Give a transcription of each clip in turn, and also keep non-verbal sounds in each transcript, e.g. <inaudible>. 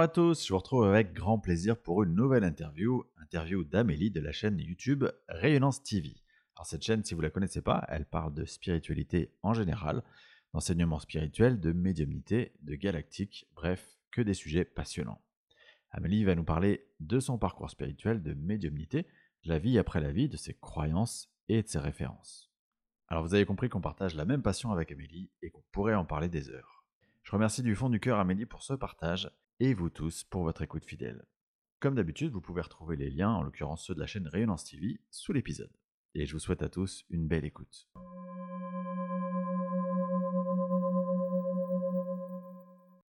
Bonjour à tous, je vous retrouve avec grand plaisir pour une nouvelle interview, interview d'Amélie de la chaîne YouTube Rayonnance TV. Alors cette chaîne, si vous ne la connaissez pas, elle parle de spiritualité en général, d'enseignement spirituel, de médiumnité, de galactique, bref, que des sujets passionnants. Amélie va nous parler de son parcours spirituel de médiumnité, de la vie après la vie, de ses croyances et de ses références. Alors vous avez compris qu'on partage la même passion avec Amélie et qu'on pourrait en parler des heures. Je remercie du fond du cœur Amélie pour ce partage et vous tous pour votre écoute fidèle. Comme d'habitude, vous pouvez retrouver les liens, en l'occurrence ceux de la chaîne Rayonnance TV, sous l'épisode. Et je vous souhaite à tous une belle écoute.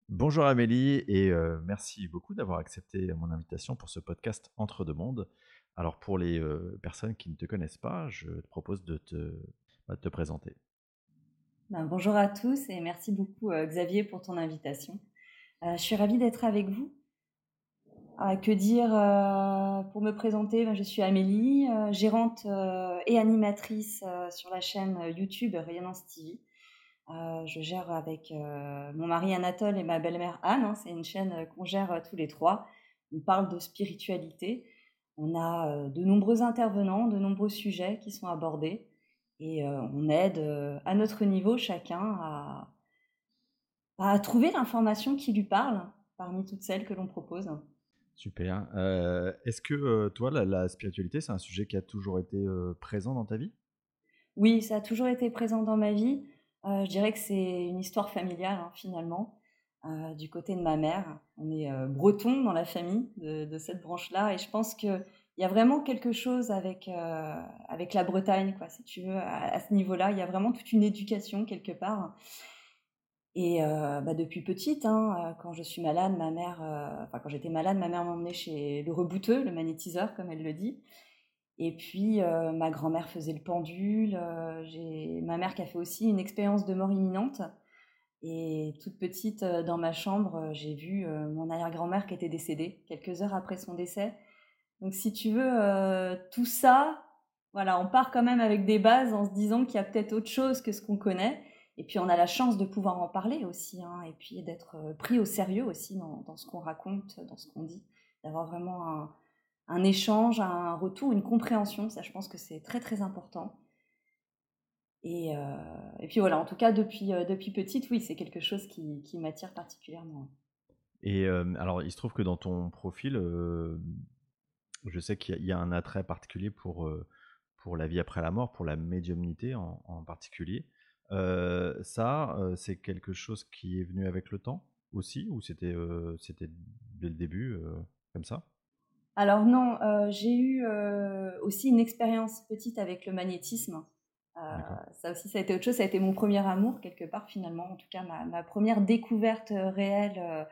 Bonjour Amélie et euh, merci beaucoup d'avoir accepté mon invitation pour ce podcast Entre deux mondes. Alors pour les euh, personnes qui ne te connaissent pas, je te propose de te, bah, te présenter. Ben, bonjour à tous et merci beaucoup euh, Xavier pour ton invitation. Je suis ravie d'être avec vous. que dire pour me présenter? Ben, Je suis Amélie, gérante et animatrice sur la chaîne YouTube Rayonnance TV. je gère avec mon mari Anatole et ma belle-mère Anne. Hein, c'est une chaîne qu'on gère tous les trois. On parle de spiritualité. On a de nombreux intervenants, de nombreux sujets qui sont abordés et on aide à notre niveau chacun à, trouver l'information qui lui parle parmi toutes celles que l'on propose. Super. Est-ce que toi, la, spiritualité, c'est un sujet qui a toujours été présent dans ta vie? Oui, ça a toujours été présent dans ma vie. je dirais que c'est une histoire familiale hein, finalement. du côté de ma mère. On est breton dans la famille de, cette branche-là et je pense qu'il y a vraiment quelque chose avec, avec la Bretagne, quoi, si tu veux, à, ce niveau-là. Il y a vraiment toute une éducation quelque part. Et bah, depuis petite, hein, quand je suis malade, ma mère, enfin quand j'étais malade, ma mère m'emmenait chez le rebouteux, le magnétiseur, comme elle le dit. Et puis ma grand-mère faisait le pendule. ma mère qui a fait aussi une expérience de mort imminente. Et toute petite, euh, dans ma chambre, euh, j'ai vu euh, mon arrière-grand-mère qui était décédée quelques heures après son décès. Donc, si tu veux, tout ça, voilà, on part quand même avec des bases en se disant qu'il y a peut-être autre chose que ce qu'on connaît. Et puis, on a la chance de pouvoir en parler aussi, hein, et puis d'être pris au sérieux aussi dans, ce qu'on raconte, dans ce qu'on dit, d'avoir vraiment un, échange, un retour, une compréhension. Ça, je pense que c'est très, très important. Et, euh, et, puis voilà, en tout cas, depuis, euh, depuis petite, oui, c'est quelque chose qui, qui m'attire particulièrement. Et euh, alors, il se trouve que dans ton profil, je sais qu'il y, a un attrait particulier pour, pour la vie après la mort, pour la médiumnité en particulier. Ça, c'est quelque chose qui est venu avec le temps aussi, ou c'était c'était dès le début comme ça? Alors non, j'ai eu aussi une expérience petite avec le magnétisme. Ça aussi, ça a été autre chose. Ça a été mon premier amour, quelque part, finalement. En tout cas, ma, première découverte réelle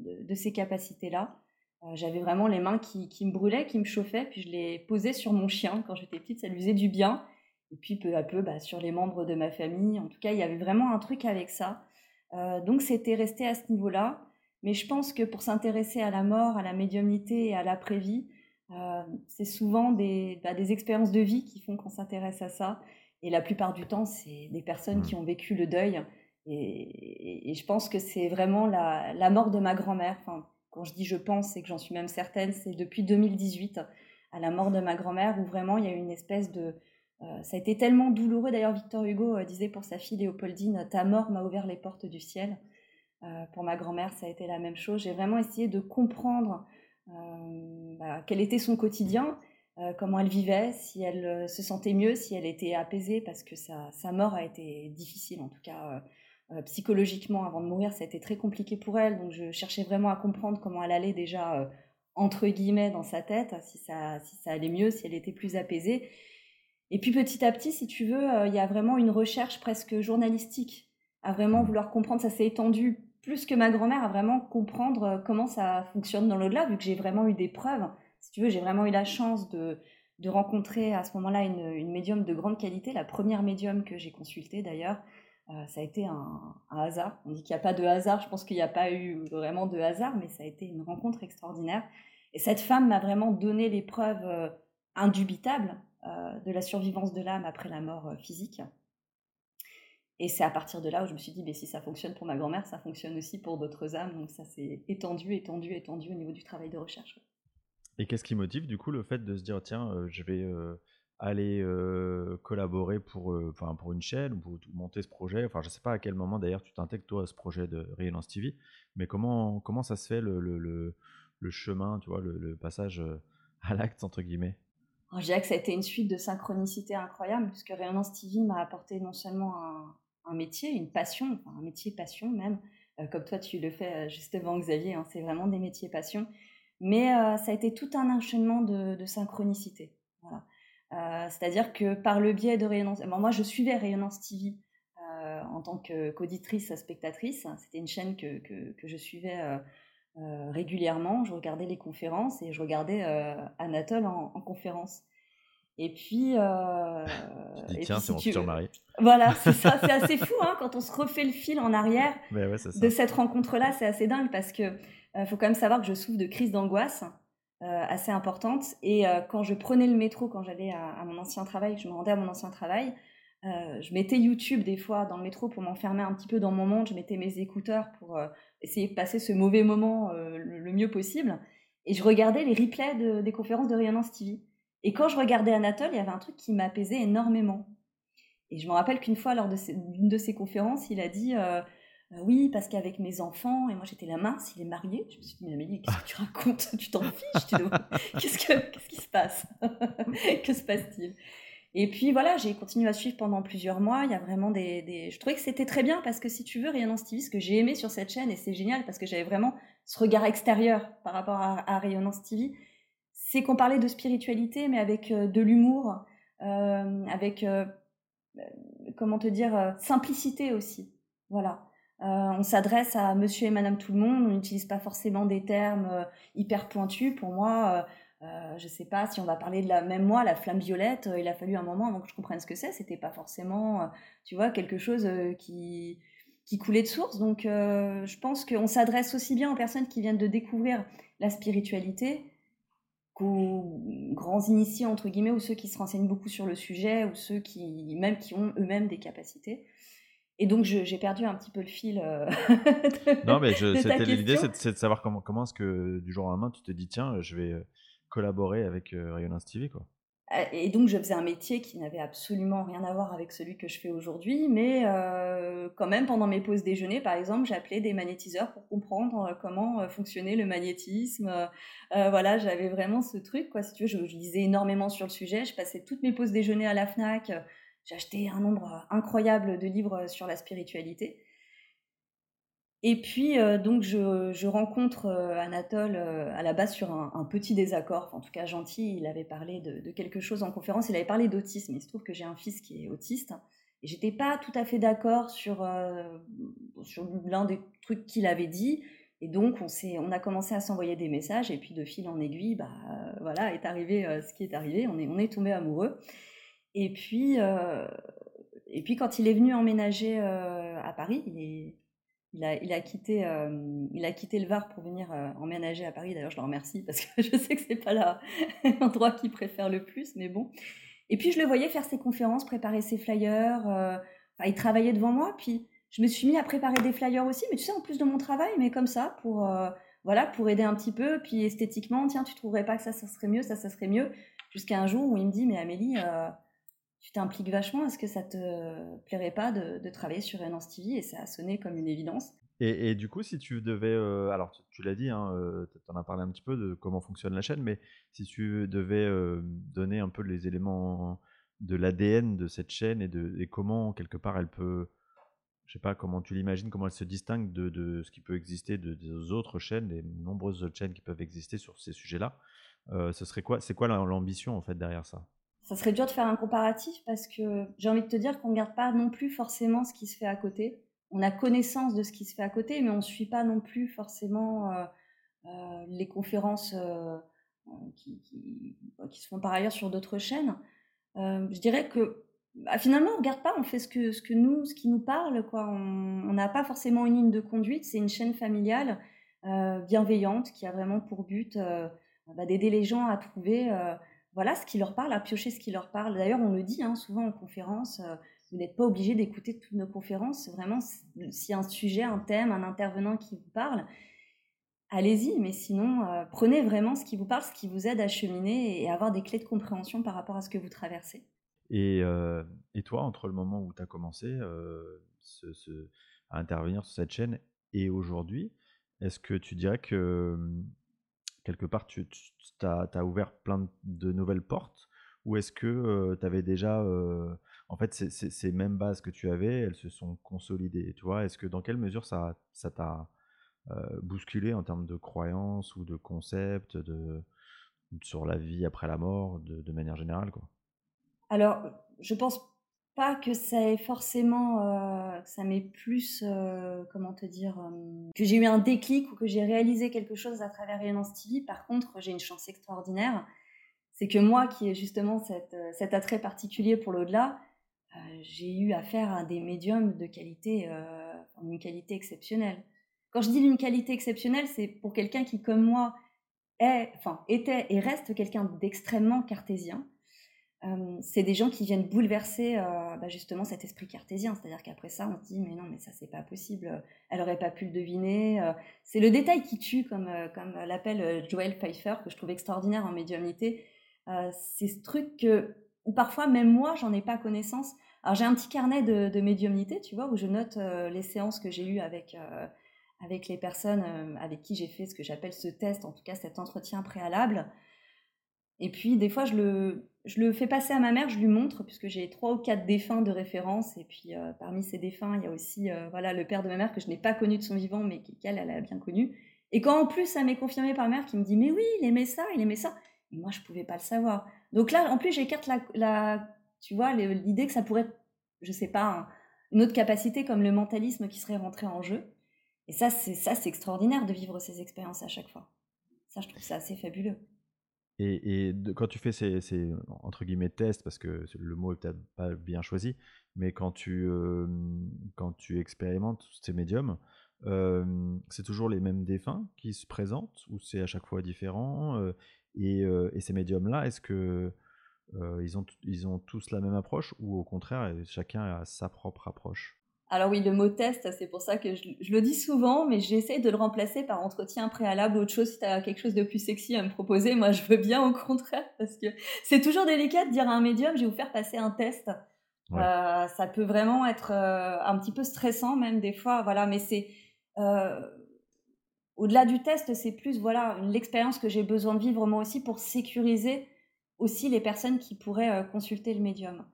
de, ces capacités-là. J'avais vraiment les mains qui, me brûlaient, qui me chauffaient. Puis je les posais sur mon chien. Quand j'étais petite, ça lui faisait du bien. Et puis peu à peu, bah, sur les membres de ma famille. En tout cas, il y avait vraiment un truc avec ça. donc c'était resté à ce niveau-là. Mais je pense que pour s'intéresser à la mort, à la médiumnité et à l'après-vie, euh, c'est souvent des, bah, des, expériences de vie qui font qu'on s'intéresse à ça. Et la plupart du temps, c'est des personnes qui mmh. ont vécu le deuil. Et, je pense que c'est vraiment la, la, mort de ma grand-mère. Enfin, quand je dis je pense, c'est que j'en suis même certaine, c'est depuis 2018, à la mort de ma grand-mère, où vraiment il y a eu une espèce de... Euh, ça a été tellement douloureux. D'ailleurs, Victor Hugo euh, disait pour sa fille Léopoldine, ta mort m'a ouvert les portes du ciel. pour ma grand-mère, ça a été la même chose. J'ai vraiment essayé de comprendre euh, bah, quel était son quotidien, euh, comment elle vivait, si elle euh, se sentait mieux, si elle était apaisée, parce que sa, sa mort a été difficile, en tout cas psychologiquement avant de mourir, ça a été très compliqué pour elle. Donc je cherchais vraiment à comprendre comment elle allait déjà entre guillemets dans sa tête, si ça, si ça allait mieux, si elle était plus apaisée. Et puis petit à petit, si tu veux, il y a vraiment une recherche presque journalistique à vraiment mmh. vouloir comprendre. Ça s'est étendu plus que ma grand-mère à vraiment comprendre euh, comment ça fonctionne dans l'au-delà, vu que j'ai vraiment eu des preuves. Si tu veux, j'ai vraiment eu la chance de, de rencontrer à ce moment-là une, une, médium de grande qualité, la première médium que j'ai consultée d'ailleurs. Euh, ça a été un, hasard. On dit qu'il n'y a pas de hasard, je pense qu'il n'y a pas eu vraiment de hasard, mais ça a été une rencontre extraordinaire. Et cette femme m'a vraiment donné les preuves euh, indubitables de la survivance de l'âme après la mort physique. Et c'est à partir de là où je me suis dit, mais si ça fonctionne pour ma grand-mère, ça fonctionne aussi pour d'autres âmes. Donc ça s'est étendu, étendu, étendu au niveau du travail de recherche. Et qu'est-ce qui motive du coup le fait de se dire, tiens, je vais aller collaborer pour, pour une chaîne ou pour monter ce projet? Enfin, je ne sais pas à quel moment d'ailleurs tu t'intègres toi à ce projet de Rayonnance TV, mais comment, comment ça se fait le, le, le, chemin, tu vois, le, passage à l'acte, entre guillemets? Je dirais que ça a été une suite de synchronicité incroyable, puisque Rayonnance TV m'a apporté non seulement un, métier, une passion, un métier passion même, comme toi tu le fais justement Xavier, hein, c'est vraiment des métiers passion, mais ça a été tout un enchaînement de, synchronicité. Voilà. Euh, c'est-à-dire que par le biais de Rayonnance, moi je suivais Rayonnance TV euh, en tant qu'auditrice, spectatrice. C'était une chaîne que, que, je suivais euh, régulièrement. Je regardais les conférences et je regardais Anatole en, conférence. Et puis. tiens, c'est mon futur mari. Voilà, c'est ça, <laughs> c'est assez fou hein, quand on se refait le fil en arrière <laughs> de cette rencontre-là, c'est assez dingue parce que faut quand même savoir que je souffre de crise d'angoisse. Euh, assez importante. Et euh, quand je prenais le métro, quand j'allais à, mon ancien travail, je me rendais à mon ancien travail, euh, je mettais YouTube des fois dans le métro pour m'enfermer un petit peu dans mon monde. Je mettais mes écouteurs pour essayer de passer ce mauvais moment le, mieux possible. Et je regardais les replays des conférences de Rayonnance TV. Et quand je regardais Anatole, il y avait un truc qui m'apaisait énormément. Et je me rappelle qu'une fois, lors d'une de, de, ces conférences, il a dit euh, oui, parce qu'avec mes enfants, et moi j'étais la mince, il est marié. Je me suis dit, mais Amélie, qu'est-ce que tu racontes? Tu t'en fiches <laughs> qu'est-ce, qu'est-ce qui se passe? <laughs> Que se passe-t-il? Et puis voilà, j'ai continué à suivre pendant plusieurs mois. Il y a vraiment des. Je trouvais que c'était très bien parce que si tu veux, Rayonnance TV, ce que j'ai aimé sur cette chaîne, et c'est génial parce que j'avais vraiment ce regard extérieur par rapport à, Rayonnance TV, c'est qu'on parlait de spiritualité, mais avec euh, de l'humour, euh, avec. comment te dire Simplicité aussi. Voilà. Euh, on s'adresse à monsieur et madame tout le monde, on n'utilise pas forcément des termes euh, hyper pointus. Pour moi, euh, je ne sais pas si on va parler de la même moi, la flamme violette, il a fallu un moment avant que je comprenne ce que c'est. C'était pas forcément, tu vois, quelque chose qui, qui coulait de source. Donc, je pense qu'on s'adresse aussi bien aux personnes qui viennent de découvrir la spiritualité qu'aux grands initiés, entre guillemets, ou ceux qui se renseignent beaucoup sur le sujet, ou ceux qui, même qui ont eux-mêmes des capacités. Et donc, j'ai perdu un petit peu le fil. Euh, <laughs> non, mais c'était l'idée, c'est de savoir comment, comment est-ce que du jour au lendemain, tu te dis, tiens, je vais euh, collaborer avec Rayonnance TV, quoi. Et donc, je faisais un métier qui n'avait absolument rien à voir avec celui que je fais aujourd'hui, mais quand même, pendant mes pauses déjeuner, par exemple, j'appelais des magnétiseurs pour comprendre comment fonctionnait le magnétisme. voilà, j'avais vraiment ce truc, quoi. Si tu veux, je, je, lisais énormément sur le sujet. Je passais toutes mes pauses déjeuner à la Fnac acheté un nombre incroyable de livres sur la spiritualité. Et puis, euh, donc, je, rencontre Anatole à la base sur un, petit désaccord, en tout cas gentil. Il avait parlé de, quelque chose en conférence. Il avait parlé d'autisme. Il se trouve que j'ai un fils qui est autiste. Et j'étais pas tout à fait d'accord sur, sur l'un des trucs qu'il avait dit. Et donc, on, on a commencé à s'envoyer des messages. Et puis, de fil en aiguille, bah, voilà, est arrivé ce qui est arrivé. On est, on est tombé amoureux. Et puis, euh, et puis quand il est venu emménager euh, à Paris, il, est, il, a, il, a quitté, euh, il a quitté le Var pour venir emménager à Paris. D'ailleurs, je le remercie parce que <laughs> je sais que c'est pas <laughs> l'endroit qu'il préfère le plus, mais bon. Et puis je le voyais faire ses conférences, préparer ses flyers. il travaillait devant moi, puis je me suis mis à préparer des flyers aussi, mais tu sais, en plus de mon travail, mais comme ça, pour, voilà, pour aider un petit peu. Puis esthétiquement, tiens, tu trouverais pas que ça, ça serait mieux, ça, ça serait mieux. Jusqu'à un jour où il me dit, mais Amélie, tu t'impliques vachement. Est-ce que ça te plairait pas de, travailler sur Renance TV Et ça a sonné comme une évidence. Et, du coup, si tu devais, euh, alors tu, l'as dit, hein, euh, tu en as parlé un petit peu de comment fonctionne la chaîne, mais si tu devais euh, donner un peu les éléments de l'ADN de cette chaîne et, de, comment quelque part elle peut, je sais pas comment tu l'imagines, comment elle se distingue de, ce qui peut exister de, des autres chaînes, des nombreuses autres chaînes qui peuvent exister sur ces sujets-là, ce serait quoi C'est quoi l'ambition en fait derrière ça? Ça serait dur de faire un comparatif parce que j'ai envie de te dire qu'on ne regarde pas non plus forcément ce qui se fait à côté. On a connaissance de ce qui se fait à côté, mais on ne suit pas non plus forcément euh, euh, les conférences euh, qui, qui, se font par ailleurs sur d'autres chaînes. je dirais que bah, finalement, on ne regarde pas, on fait ce que, nous, ce qui nous parle. On n'a pas forcément une ligne de conduite, c'est une chaîne familiale bienveillante qui a vraiment pour but bah, d'aider les gens à trouver voilà ce qui leur parle, à piocher ce qui leur parle. D'ailleurs, on le dit hein, souvent en conférence, euh, vous n'êtes pas obligé d'écouter toutes nos conférences. Vraiment, s'il y a un sujet, un thème, un intervenant qui vous parle, allez-y. Mais sinon, euh, prenez vraiment ce qui vous parle, ce qui vous aide à cheminer et avoir des clés de compréhension par rapport à ce que vous traversez. Et, euh, toi, entre le moment où tu as commencé à intervenir sur cette chaîne et aujourd'hui, est-ce que tu dirais que quelque part tu, as, as, ouvert plein de nouvelles portes ou est-ce que tu avais déjà en fait, ces mêmes bases que tu avais, elles se sont consolidées. Tu vois, est-ce que dans quelle mesure ça, ça t'a bousculé en termes de croyances ou de concepts, de, sur la vie après la mort, de, manière générale, quoi? Alors, je pense pas que ça ait forcément, ça m'ait plus, comment te dire, que j'ai eu un déclic ou que j'ai réalisé quelque chose à travers Rayonnance TV. Par contre, j'ai une chance extraordinaire, c'est que moi, qui ai justement cet attrait particulier pour l'au-delà, euh, j'ai eu affaire à des médiums de qualité, euh, une qualité exceptionnelle. Quand je dis une qualité exceptionnelle, c'est pour quelqu'un qui, comme moi, est, enfin, était et reste quelqu'un d'extrêmement cartésien. Euh, c'est des gens qui viennent bouleverser bah, justement cet esprit cartésien. C'est-à-dire qu'après ça, on se dit mais non, mais ça c'est pas possible. Elle aurait pas pu le deviner. c'est le détail qui tue, comme, comme l'appelle Joel Pfeiffer, que je trouve extraordinaire en médiumnité. c'est ce truc que, parfois même moi, j'en ai pas connaissance. Alors j'ai un petit carnet de, médiumnité, tu vois, où je note euh, les séances que j'ai eues avec, euh, avec les personnes euh, avec qui j'ai fait ce que j'appelle ce test, en tout cas cet entretien préalable. Et puis des fois, je le, je le fais passer à ma mère, je lui montre, puisque j'ai trois ou quatre défunts de référence. Et puis parmi ces défunts, il y a aussi voilà, le père de ma mère que je n'ai pas connu de son vivant, mais qu'elle, elle a bien connu. Et quand en plus ça m'est confirmé par ma mère qui me dit Mais oui, il aimait ça, il aimait ça. Et moi, je ne pouvais pas le savoir. Donc là, en plus, j'écarte la, tu vois, l'idée que ça pourrait être, je sais pas, une autre capacité comme le mentalisme qui serait rentré en jeu. Et ça, c'est extraordinaire de vivre ces expériences à chaque fois. Ça, je trouve ça assez fabuleux. Et, quand tu fais ces, tests, parce que le mot est peut-être pas bien choisi, mais quand tu expérimentes ces médiums, c'est toujours les mêmes défunts qui se présentent ou c'est à chaque fois différent et, ces médiums là, est-ce que ils ont tous la même approche ou au contraire, chacun a sa propre approche? Alors oui, le mot test, c'est pour ça que je, le dis souvent, mais j'essaie de le remplacer par entretien préalable ou autre chose. Si tu as quelque chose de plus sexy à me proposer, moi je veux bien au contraire, parce que c'est toujours délicat de dire à un médium, je vais vous faire passer un test. Euh, ça peut vraiment être euh, un petit peu stressant même des fois, voilà, mais c'est... au-delà du test, c'est plus voilà l'expérience que j'ai besoin de vivre moi aussi pour sécuriser aussi les personnes qui pourraient euh, consulter le médium.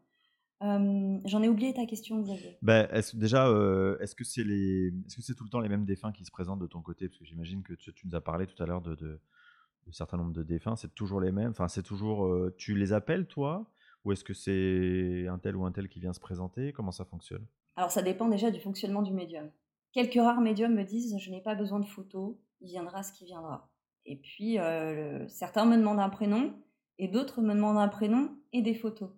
Euh, j'en ai oublié ta question, Xavier. Ben, est déjà, euh, est-ce que c'est les, est-ce que c'est tout le temps les mêmes défunts qui se présentent de ton côté? Parce que j'imagine que tu, nous as parlé tout à l'heure de, de, de certain nombre de défunts. C'est toujours les mêmes? Enfin, c'est toujours. tu les appelles toi? Ou est-ce que c'est un tel ou un tel qui vient se présenter? Comment ça fonctionne? Alors, ça dépend déjà du fonctionnement du médium. Quelques rares médiums me disent je n'ai pas besoin de photos, il viendra ce qui viendra. Et puis, certains me demandent un prénom et d'autres me demandent un prénom et des photos.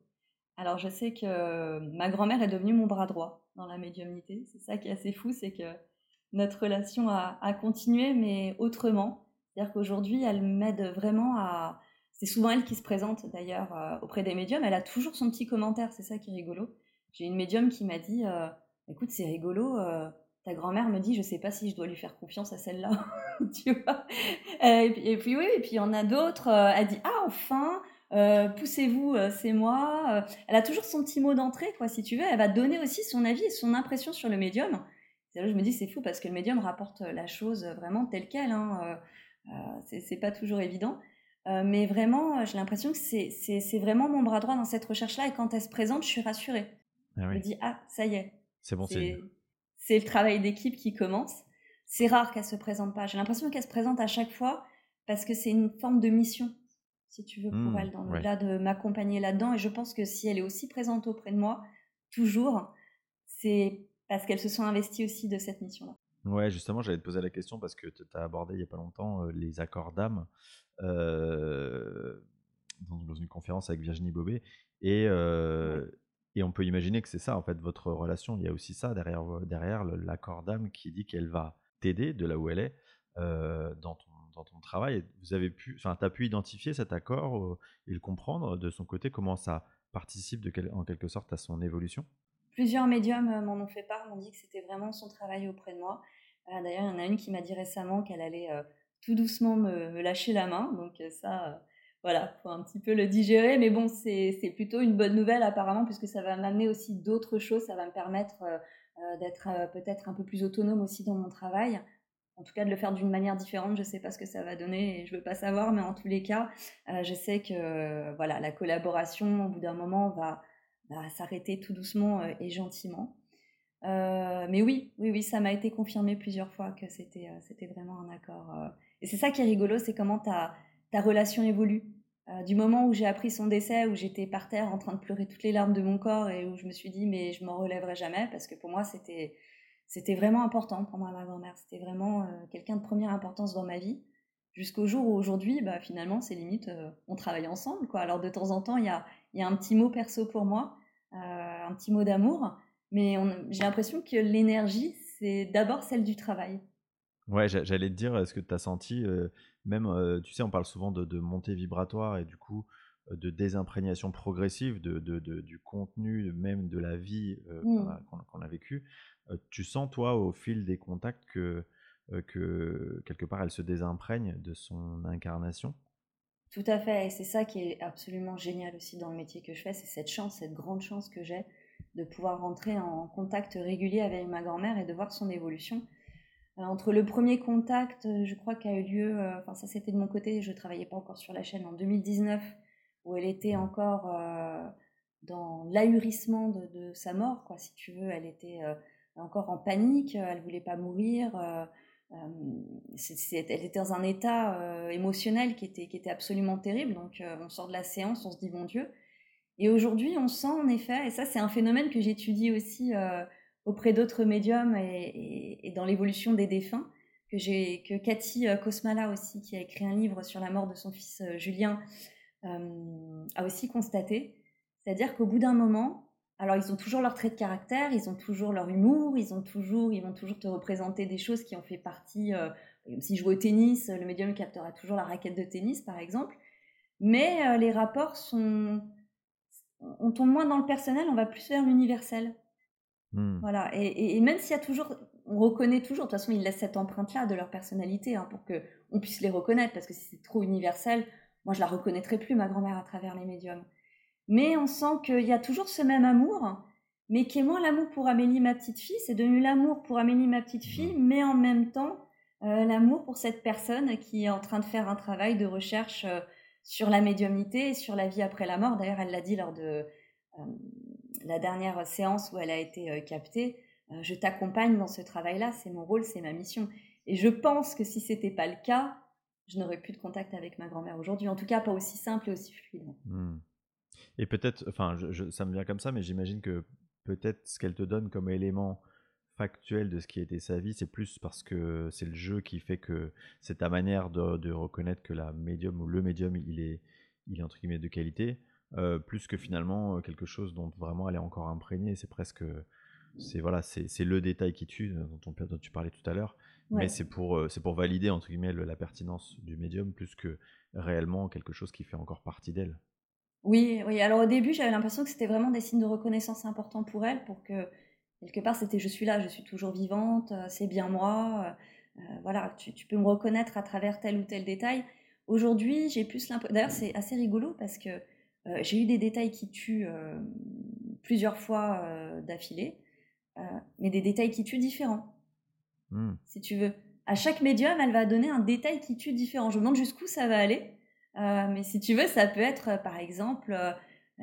Alors je sais que euh, ma grand-mère est devenue mon bras droit dans la médiumnité. C'est ça qui est assez fou, c'est que notre relation a, continué, mais autrement. C'est-à-dire qu'aujourd'hui, elle m'aide vraiment à... C'est souvent elle qui se présente d'ailleurs euh, auprès des médiums. Elle a toujours son petit commentaire, c'est ça qui est rigolo. J'ai une médium qui m'a dit, euh, écoute, c'est rigolo, ta grand-mère me dit, je sais pas si je dois lui faire confiance à celle-là, <laughs> tu vois? Et puis, oui, et puis il y en a d'autres. Elle dit, ah enfin, euh, poussez-vous, euh, c'est moi. Elle a toujours son petit mot d'entrée, quoi, si tu veux. Elle va donner aussi son avis et son impression sur le médium. Là, je me dis, c'est fou parce que le médium rapporte la chose vraiment telle qu'elle. Hein. c'est pas toujours évident. mais vraiment, j'ai l'impression que c'est vraiment mon bras droit dans cette recherche-là. Et quand elle se présente, je suis rassurée. Ah je me dis, ah, ça y est. C'est bon, c'est c'est le travail d'équipe qui commence. C'est rare qu'elle se présente pas. J'ai l'impression qu'elle se présente à chaque fois parce que c'est une forme de mission, si tu veux, pour mmh, elle, dans le là de m'accompagner là-dedans. Et je pense que si elle est aussi présente auprès de moi, toujours, c'est parce qu'elle se sont investie aussi de cette mission-là. Ouais, justement, j'allais te poser la question parce que tu as abordé il n'y a pas longtemps euh, les accords d'âme euh, dans, une conférence avec Virginie Bobet. Et, euh, et on peut imaginer que c'est ça, en fait, votre relation. Il y a aussi ça derrière, derrière l'accord d'âme qui dit qu'elle va t'aider de là où elle est dans, ton, dans ton travail. Vous avez pu, enfin, as pu identifier cet accord euh, et le comprendre de son côté, comment ça participe en quelque sorte à son évolution? Plusieurs médiums m'en ont fait part, m'ont dit que c'était vraiment son travail auprès de moi. D'ailleurs, il y en a une qui m'a dit récemment qu'elle allait tout doucement me, lâcher la main. Donc ça, voilà, faut un petit peu le digérer. Mais bon, c'est plutôt une bonne nouvelle apparemment, puisque ça va m'amener aussi d'autres choses. Ça va me permettre d'être peut-être un peu plus autonome aussi dans mon travail en tout cas de le faire d'une manière différente. Je ne sais pas ce que ça va donner et je ne veux pas savoir, mais en tous les cas, euh, je sais que voilà, la collaboration, au bout d'un moment, va, s'arrêter tout doucement euh, et gentiment. Euh, mais oui, oui, oui, ça m'a été confirmé plusieurs fois que c'était c'était vraiment un accord. Et c'est ça qui est rigolo, c'est comment ta, ta relation évolue. du moment où j'ai appris son décès, où j'étais par terre en train de pleurer toutes les larmes de mon corps et où je me suis dit mais je m'en relèverai jamais parce que pour moi c'était c'était vraiment important pour moi, ma grand-mère. C'était vraiment euh, quelqu'un de première importance dans ma vie. Jusqu'au jour où aujourd'hui, bah, finalement, c'est limite, euh, on travaille ensemble. Quoi. Alors de temps en temps, il y a, y a, un petit mot perso pour moi, euh, un petit mot d'amour. Mais j'ai l'impression que l'énergie, c'est d'abord celle du travail. Ouais, j'allais te dire, est-ce que tu as senti, même, tu sais, on parle souvent de, montée vibratoire et du coup de dés'imprégnation progressive de, de, du contenu, même de la vie mmh. qu'on a, a vécue tu sens, toi, au fil des contacts, que, que quelque part, elle se désimprègne de son incarnation? Tout à fait, et c'est ça qui est absolument génial aussi dans le métier que je fais, c'est cette chance, cette grande chance que j'ai de pouvoir rentrer en contact régulier avec ma grand-mère et de voir son évolution. entre le premier contact, je crois qu'a eu lieu, enfin ça c'était de mon côté, je ne travaillais pas encore sur la chaîne en 2019, où elle était encore dans l'ahurissement de, de, sa mort, quoi, si tu veux, elle était encore en panique, elle voulait pas mourir. Euh, euh, elle était dans un état euh, émotionnel qui était, qui était absolument terrible. Donc on sort de la séance, on se dit bon Dieu. Et aujourd'hui, on sent en effet, et ça c'est un phénomène que j'étudie aussi auprès d'autres médiums et, dans l'évolution des défunts, que, que Cathy Kosmala aussi, qui a écrit un livre sur la mort de son fils Julien, a aussi constaté. C'est-à-dire qu'au bout d'un moment, alors, ils ont toujours leur trait de caractère, ils ont toujours leur humour, ils ont toujours, ils vont toujours te représenter des choses qui ont fait partie. Euh, si je joue au tennis, le médium captera toujours la raquette de tennis, par exemple. Mais euh, les rapports sont, on tombe moins dans le personnel, on va plus vers l'universel. Hmm. Voilà. Et, même s'il y a toujours, on reconnaît toujours. De toute façon, ils laissent cette empreinte-là de leur personnalité hein, pour que on puisse les reconnaître. Parce que si c'est trop universel, moi, je la reconnaîtrais plus ma grand-mère à travers les médiums mais on sent qu'il y a toujours ce même amour, mais qui est moins l'amour pour Amélie, ma petite fille, c'est devenu l'amour pour Amélie, ma petite fille, mais en même temps euh, l'amour pour cette personne qui est en train de faire un travail de recherche euh, sur la médiumnité et sur la vie après la mort. D'ailleurs, elle l'a dit lors de euh, la dernière séance où elle a été captée. je t'accompagne dans ce travail-là, c'est mon rôle, c'est ma mission. Et je pense que si c'était pas le cas, je n'aurais plus de contact avec ma grand-mère aujourd'hui. En tout cas, pas aussi simple et aussi fluide. Mmh. Et peut-être, enfin, ça me vient comme ça, mais j'imagine que peut-être ce qu'elle te donne comme élément factuel de ce qui était sa vie, c'est plus parce que c'est le jeu qui fait que c'est ta manière de, reconnaître que la médium ou le médium, il est, il est entre guillemets de qualité, euh, plus que finalement euh, quelque chose dont vraiment elle est encore imprégnée. C'est presque, c'est voilà, c'est le détail qui tue dont, dont tu parlais tout à l'heure, mais c'est pour, euh, c'est pour valider entre guillemets la pertinence du médium plus que réellement quelque chose qui fait encore partie d'elle. Oui, oui. Alors au début, j'avais l'impression que c'était vraiment des signes de reconnaissance importants pour elle, pour que quelque part c'était je suis là, je suis toujours vivante, euh, c'est bien moi. Euh, euh, voilà, tu, peux me reconnaître à travers tel ou tel détail. Aujourd'hui, j'ai plus l'impression. D'ailleurs, c'est assez rigolo parce que j'ai eu des détails qui tuent plusieurs fois d'affilée, mais des détails qui tuent différents. Mmh. Si tu veux. À chaque médium, elle va donner un détail qui tue différent. Je me demande jusqu'où ça va aller. Euh, mais si tu veux, ça peut être, euh, par exemple, euh,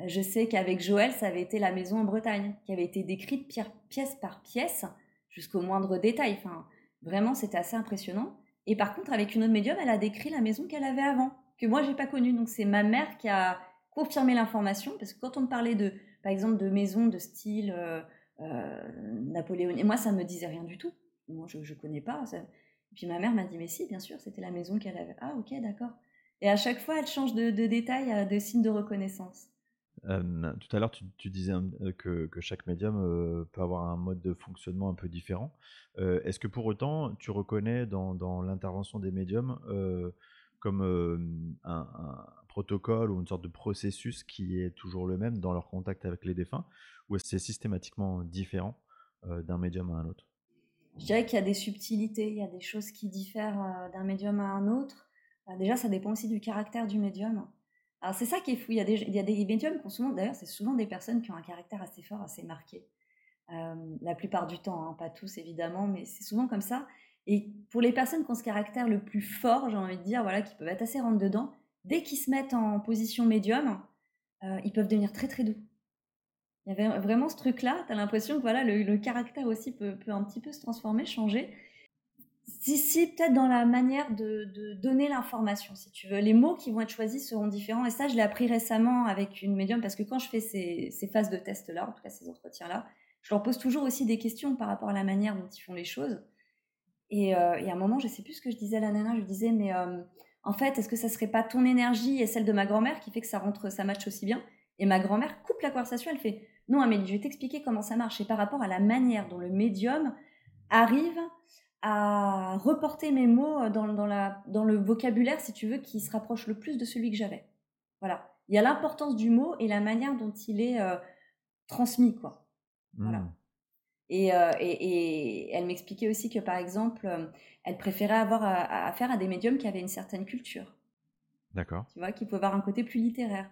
je sais qu'avec Joël, ça avait été la maison en Bretagne, qui avait été décrite pièce par pièce, jusqu'au moindre détail. Enfin, vraiment, c'était assez impressionnant. Et par contre, avec une autre médium, elle a décrit la maison qu'elle avait avant, que moi, j'ai pas connue. Donc, c'est ma mère qui a confirmé l'information, parce que quand on parlait de, par exemple, de maisons de style napoléonien, moi, ça me disait rien du tout. Moi, je, ne connais pas. Et puis ma mère m'a dit, mais si, bien sûr, c'était la maison qu'elle avait. Ah, ok, d'accord. Et à chaque fois, elle change de, de détails, de signes de reconnaissance. tout à l'heure, tu, disais euh, que, chaque médium euh, peut avoir un mode de fonctionnement un peu différent. Euh, est-ce que pour autant, tu reconnais dans, l'intervention des médiums comme un, protocole ou une sorte de processus qui est toujours le même dans leur contact avec les défunts Ou est-ce que c'est systématiquement différent d'un médium à un autre? Je dirais qu'il y a des subtilités, il y a des choses qui diffèrent d'un médium à un autre. Déjà, ça dépend aussi du caractère du médium. Alors c'est ça qui est fou, il y a des, médiums qui ont souvent, d'ailleurs c'est souvent des personnes qui ont un caractère assez fort, assez marqué. la plupart du temps, hein, pas tous évidemment, mais c'est souvent comme ça. Et pour les personnes qui ont ce caractère le plus fort, j'ai envie de dire, voilà, qui peuvent être assez rentre dedans, dès qu'ils se mettent en position médium, euh, ils peuvent devenir très très doux. Il y avait vraiment ce truc-là, tu as l'impression que voilà, le, caractère aussi peut, peut, un petit peu se transformer, changer. Si, peut-être dans la manière de, de donner l'information, si tu veux. Les mots qui vont être choisis seront différents. Et ça, je l'ai appris récemment avec une médium, parce que quand je fais ces, ces phases de test-là, en tout cas ces entretiens-là, je leur pose toujours aussi des questions par rapport à la manière dont ils font les choses. Et, euh, et, à un moment, je sais plus ce que je disais à la nana, je disais, mais euh, en fait, est-ce que ça serait pas ton énergie et celle de ma grand-mère qui fait que ça rentre, ça match aussi bien? Et ma grand-mère coupe la conversation, elle fait, non Amélie, je vais t'expliquer comment ça marche. Et par rapport à la manière dont le médium arrive à reporter mes mots dans, dans, la, dans le vocabulaire, si tu veux, qui se rapproche le plus de celui que j'avais. Voilà. Il y a l'importance du mot et la manière dont il est euh, transmis, quoi. Voilà. Mmh. Euh, et, elle m'expliquait aussi que, par exemple, euh, elle préférait avoir affaire à, des médiums qui avaient une certaine culture. D'accord. Tu vois, qui pouvaient avoir un côté plus littéraire.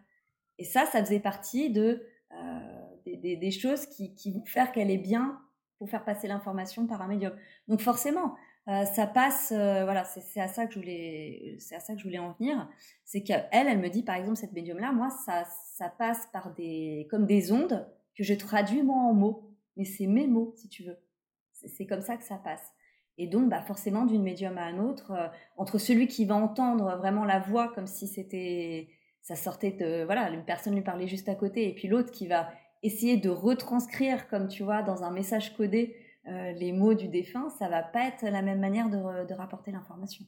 Et ça, ça faisait partie de, euh, des, choses qui, vont faire qu'elle est bien pour faire passer l'information par un médium. Donc forcément, ça passe, voilà, c'est à ça que je voulais, c'est à ça que je voulais en venir. C'est qu'elle, elle me dit, par exemple, cette médium-là, moi, ça, ça passe par des, comme des ondes que je traduis moi en mots mais c'est mes mots, si tu veux. C'est comme ça que ça passe. Et donc, bah, forcément, d'une médium à un autre, euh, entre celui qui va entendre vraiment la voix comme si c'était, ça sortait de, voilà, une personne lui parlait juste à côté, et puis l'autre qui va essayer de retranscrire, comme tu vois, dans un message codé, euh, les mots du défunt, ça va pas être la même manière de, rapporter l'information.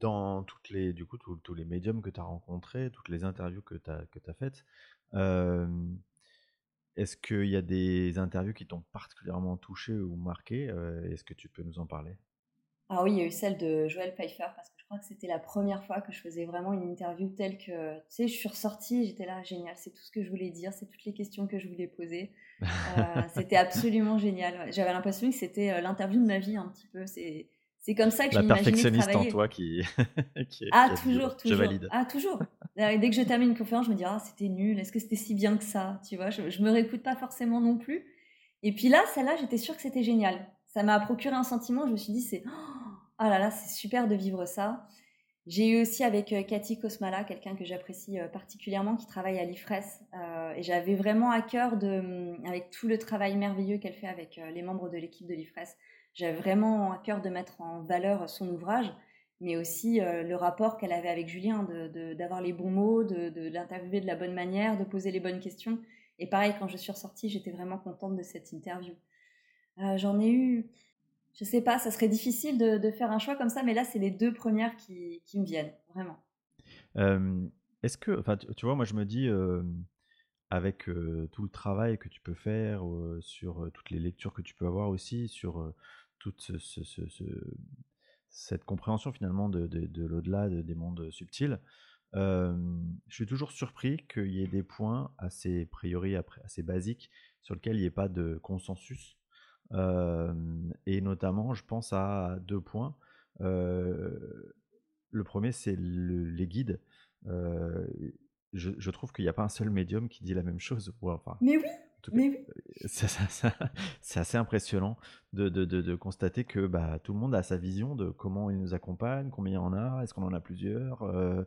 dans toutes les, du coup, tous, les médiums que tu as rencontrés, toutes les interviews que tu as, que as faites, est-ce qu'il y a des interviews qui t'ont particulièrement touché ou marqué euh, Est-ce que tu peux nous en parler? Ah oui, il y a eu celle de Joël Pfeiffer parce que crois que c'était la première fois que je faisais vraiment une interview telle que, tu sais, je suis ressortie, j'étais là, génial, c'est tout ce que je voulais dire, c'est toutes les questions que je voulais poser. <laughs> Euh, c'était absolument génial. J'avais l'impression que c'était euh, l'interview de ma vie un petit peu. C'est c'est comme ça que je m'imaginais perfectionniste en toi qui, <laughs> ah, toujours, toujours. Je valide. Ah, toujours. Dès que je termine une conférence, je me dis, ah, c'était nul, est-ce que c'était si bien que ça Tu vois, je, ne me réécoute pas forcément non plus. Et puis là, celle-là, j'étais sûre que c'était génial. Ça m'a procuré un sentiment, je me suis dit, c'est, oh là là, c'est super de vivre ça. J'ai eu aussi avec euh, Cathy Kosmala, quelqu'un que j'apprécie euh, particulièrement, qui travaille à l'IFRES. Euh, et j'avais vraiment à cœur, de, avec tout le travail merveilleux qu'elle fait avec les membres de l'équipe de l'IFRES, j'avais vraiment à cœur de mettre en valeur son ouvrage, mais aussi le rapport qu'elle avait avec Julien, d'avoir les bons mots, de, l'interviewer de la bonne manière, de poser les bonnes questions. Et pareil, quand je suis ressortie, j'étais vraiment contente de cette interview. J'en ai eu, je sais pas, ça serait difficile de, faire un choix comme ça, mais là, c'est les deux premières qui, me viennent, vraiment. Euh, est-ce que, enfin, tu, vois, moi, je me dis, avec tout le travail que tu peux faire, sur toutes les lectures que tu peux avoir aussi, sur toute cette compréhension finalement de, l'au-delà, des mondes subtils, je suis toujours surpris qu'il y ait des points assez priori assez basiques sur lesquels il n'y ait pas de consensus. Et notamment, je pense à deux points. le premier, c'est les guides. Je, trouve qu'il n'y a pas un seul médium qui dit la même chose. Mais oui c'est assez impressionnant de, constater que bah, tout le monde a sa vision de comment il nous accompagne, combien il y en a, est-ce qu'on en a plusieurs, euh,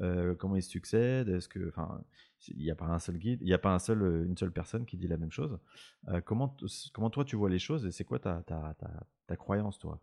euh, comment ils succèdent, est-ce que, enfin, il n'y a pas un seul guide, il n'y a pas un seul, une seule personne qui dit la même chose. Euh, comment, comment toi tu vois les choses et c'est quoi ta, ta, ta, croyance toi?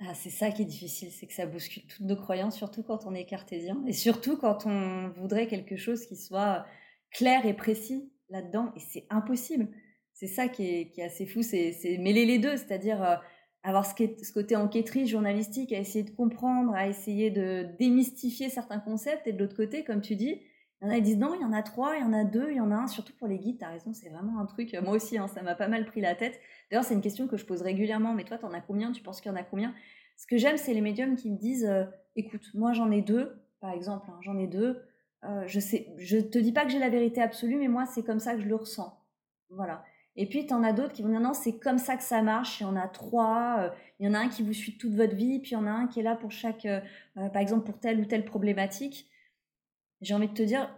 Ah, c'est ça qui est difficile, c'est que ça bouscule toutes nos croyances, surtout quand on est cartésien, et surtout quand on voudrait quelque chose qui soit clair et précis là-dedans et c'est impossible. C'est ça qui est, assez fou, c'est mêler les deux, c'est-à-dire euh, avoir ce, côté enquêtrice journalistique, à essayer de comprendre, à essayer de démystifier certains concepts, et de l'autre côté, comme tu dis, il y en a qui disent non, il y en a trois, il y en a deux, il y en a un, surtout pour les guides, tu as raison, c'est vraiment un truc, moi aussi, hein, ça m'a pas mal pris la tête. D'ailleurs, c'est une question que je pose régulièrement, mais toi, tu en as combien Tu penses qu'il y en a combien? Ce que j'aime, c'est les médiums qui me disent, euh, écoute, moi j'en ai deux, par exemple, hein, j'en ai deux. Je sais, te dis pas que j'ai la vérité absolue, mais moi, c'est comme ça que je le ressens. Voilà. Et puis, tu en as d'autres qui vont dire non, c'est comme ça que ça marche. Il y en a trois. Il y en a un qui vous suit toute votre vie, puis il y en a un qui est là pour chaque, par exemple, pour telle ou telle problématique. J'ai envie de te dire,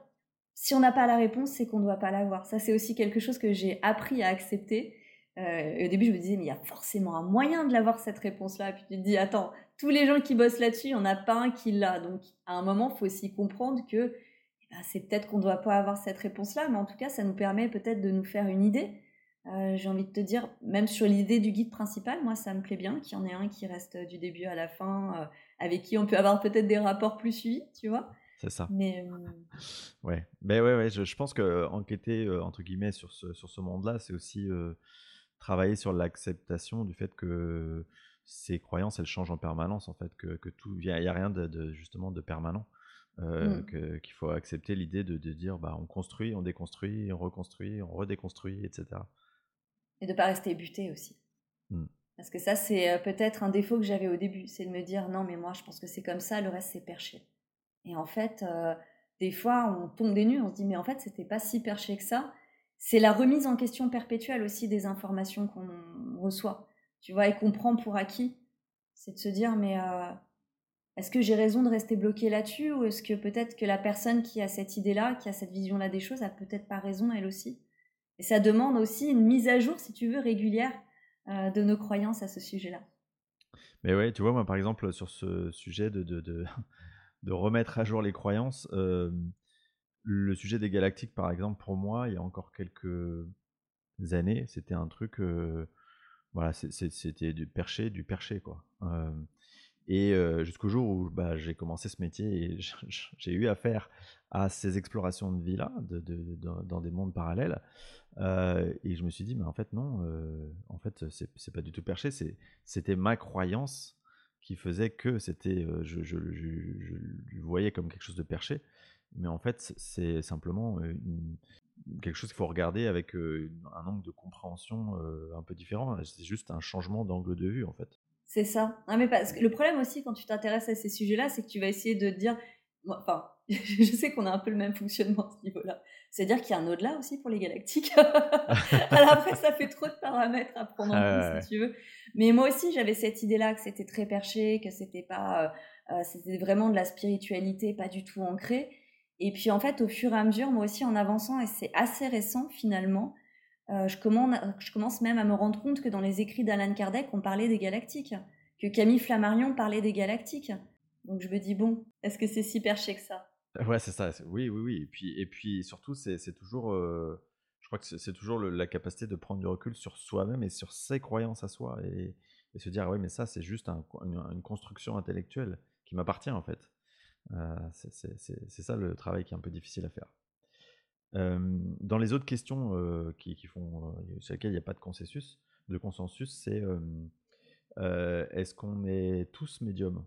si on n'a pas la réponse, c'est qu'on ne doit pas l'avoir. Ça, c'est aussi quelque chose que j'ai appris à accepter. Euh, au début, je me disais, mais il y a forcément un moyen de l'avoir, cette réponse-là. Puis tu te dis, attends, tous les gens qui bossent là-dessus, il n'y en a pas un qui l'a. Donc, à un moment, il faut aussi comprendre que ben, c'est peut-être qu'on ne doit pas avoir cette réponse-là, mais en tout cas, ça nous permet peut-être de nous faire une idée. Euh, j'ai envie de te dire, même sur l'idée du guide principal, moi, ça me plaît bien qu'il y en ait un qui reste du début à la fin, euh, avec qui on peut avoir peut-être des rapports plus suivis, tu vois. C'est ça. Mais <laughs> ouais, ben ouais, ouais. Je, je pense que enquêter entre guillemets sur ce sur ce monde-là, c'est aussi travailler sur l'acceptation du fait que ces croyances, elles changent en permanence en fait, que, que tout, il n'y a, rien de, justement de permanent. Euh, mmh. qu'il faut accepter l'idée de, de, dire bah on construit, on déconstruit, on reconstruit, on redéconstruit, etc. Et de pas rester buté aussi. Mmh. Parce que ça, c'est peut-être un défaut que j'avais au début, c'est de me dire non, mais moi je pense que c'est comme ça, le reste c'est perché. Et en fait, euh, des fois, on tombe des nues, on se dit, mais en fait, c'était pas si perché que ça. C'est la remise en question perpétuelle aussi des informations qu'on reçoit, tu vois, et qu'on prend pour acquis. C'est de se dire, mais euh, est-ce que j'ai raison de rester bloqué là-dessus ou est-ce que peut-être que la personne qui a cette idée-là, qui a cette vision-là des choses, a peut-être pas raison elle aussi? Et ça demande aussi une mise à jour, si tu veux, régulière euh, de nos croyances à ce sujet-là. Mais ouais, tu vois, moi par exemple, sur ce sujet de, de <laughs> remettre à jour les croyances. le sujet des galactiques, par exemple, pour moi, il y a encore quelques années, c'était un truc, voilà, c'était du perché, du perché, quoi. Et jusqu'au jour où bah, j'ai commencé ce métier et <laughs> j'ai eu affaire à ces explorations de vie-là, de, dans, des mondes parallèles. et je me suis dit, mais en fait, non, en fait, c'est pas du tout perché, c'était ma croyance qui faisait que c'était, je, je, le voyais comme quelque chose de perché, mais en fait c'est simplement quelque chose qu'il faut regarder avec un angle de compréhension un peu différent. C'est juste un changement d'angle de vue en fait. C'est ça. mais parce que le problème aussi quand tu t'intéresses à ces sujets-là, c'est que tu vas essayer de dire, enfin, <laughs> je sais qu'on a un peu le même fonctionnement à ce niveau-là. C'est-à-dire qu'il y a un au-delà aussi pour les galactiques. <laughs> Alors après, ça fait trop de paramètres à prendre en compte, si tu veux. Mais moi aussi, j'avais cette idée-là que c'était très perché, que c'était pas, euh, euh, c'était vraiment de la spiritualité, pas du tout ancrée. Et puis en fait, au fur et à mesure, moi aussi, en avançant, et c'est assez récent finalement, je, commence, je commence même à me rendre compte que dans les écrits d'Alan Kardec, on parlait des galactiques, que Camille Flammarion parlait des galactiques. Donc je me dis, bon, est-ce que c'est si perché que ça? Ouais, c'est ça. Oui, oui, oui. Et puis, et puis surtout, c'est toujours, euh, je crois que c'est toujours la capacité de prendre du recul sur soi-même et sur ses croyances à soi et, se dire, oui, mais ça, c'est juste une, construction intellectuelle qui m'appartient en fait. Euh, c'est ça le travail qui est un peu difficile à faire. Dans les autres questions qui, font, sur lesquelles il n'y a pas de consensus, de consensus, c'est est-ce qu'on est tous médiums?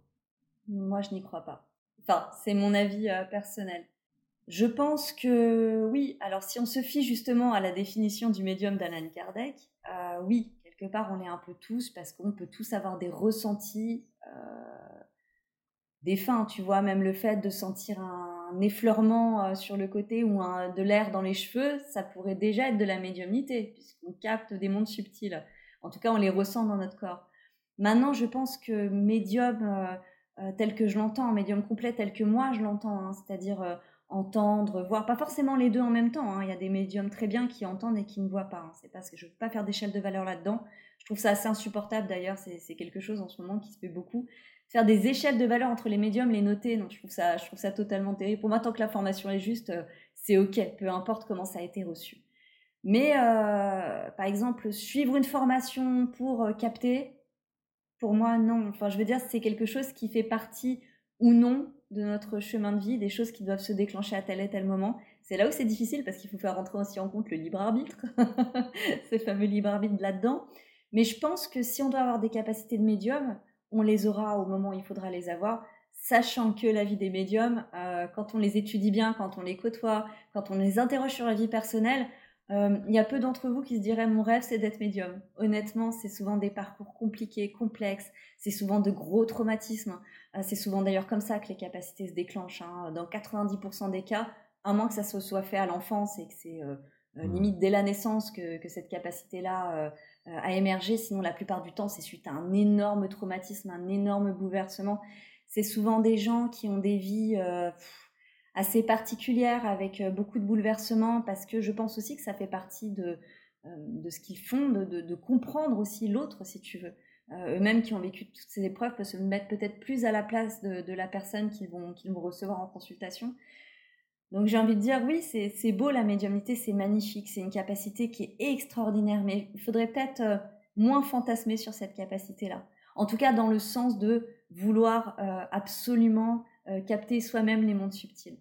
Moi, je n'y crois pas. Enfin, c'est mon avis personnel. Je pense que oui, alors si on se fie justement à la définition du médium d'Alan Kardec, oui, quelque part on est un peu tous, parce qu'on peut tous avoir des ressentis, des fins, tu vois, même le fait de sentir un effleurement sur le côté ou de l'air dans les cheveux, ça pourrait déjà être de la médiumnité, puisqu'on capte des mondes subtils. En tout cas, on les ressent dans notre corps. Maintenant, je pense que médium euh, tel que je l'entends, un médium complet tel que moi je l'entends, hein, c'est-à-dire euh, entendre, voir, pas forcément les deux en même temps. Hein. Il y a des médiums très bien qui entendent et qui ne voient pas. Hein. C'est parce que je ne veux pas faire d'échelle de valeur là-dedans. Je trouve ça assez insupportable d'ailleurs. C'est quelque chose en ce moment qui se fait beaucoup. Faire des échelles de valeur entre les médiums, les noter, non, je trouve ça, je trouve ça totalement terrible. Pour moi, tant que la formation est juste, euh, c'est ok, peu importe comment ça a été reçu. Mais par exemple, suivre une formation pour capter, pour moi, non. Enfin, je veux dire, c'est quelque chose qui fait partie ou non de notre chemin de vie, des choses qui doivent se déclencher à tel et tel moment. C'est là où c'est difficile parce qu'il faut faire rentrer aussi en compte le libre arbitre, <laughs> ce fameux libre arbitre là-dedans. Mais je pense que si on doit avoir des capacités de médium, on les aura au moment où il faudra les avoir, sachant que la vie des médiums, euh, quand on les étudie bien, quand on les côtoie, quand on les interroge sur la vie personnelle, il y a peu d'entre vous qui se diraient mon rêve c'est d'être médium. Honnêtement, c'est souvent des parcours compliqués, complexes, c'est souvent de gros traumatismes. c'est souvent d'ailleurs comme ça que les capacités se déclenchent. Hein. Dans 90% des cas, à moins que ça se soit fait à l'enfance et que c'est mmh. limite dès la naissance que, que cette capacité-là a émergé, sinon la plupart du temps c'est suite à un énorme traumatisme, un énorme bouleversement. C'est souvent des gens qui ont des vies assez particulière avec euh, beaucoup de bouleversements parce que je pense aussi que ça fait partie de, euh, de ce qu'ils font, de, de, comprendre aussi l'autre si tu veux. Euh, eux-mêmes qui ont vécu toutes ces épreuves peuvent se mettre peut-être plus à la place de, de la personne qu'ils vont, qu'ils vont recevoir en consultation. Donc j'ai envie de dire oui, c'est beau la médiumnité, c'est magnifique, c'est une capacité qui est extraordinaire, mais il faudrait peut-être moins fantasmer sur cette capacité-là. En tout cas dans le sens de vouloir absolument euh, capter soi-même les mondes subtils.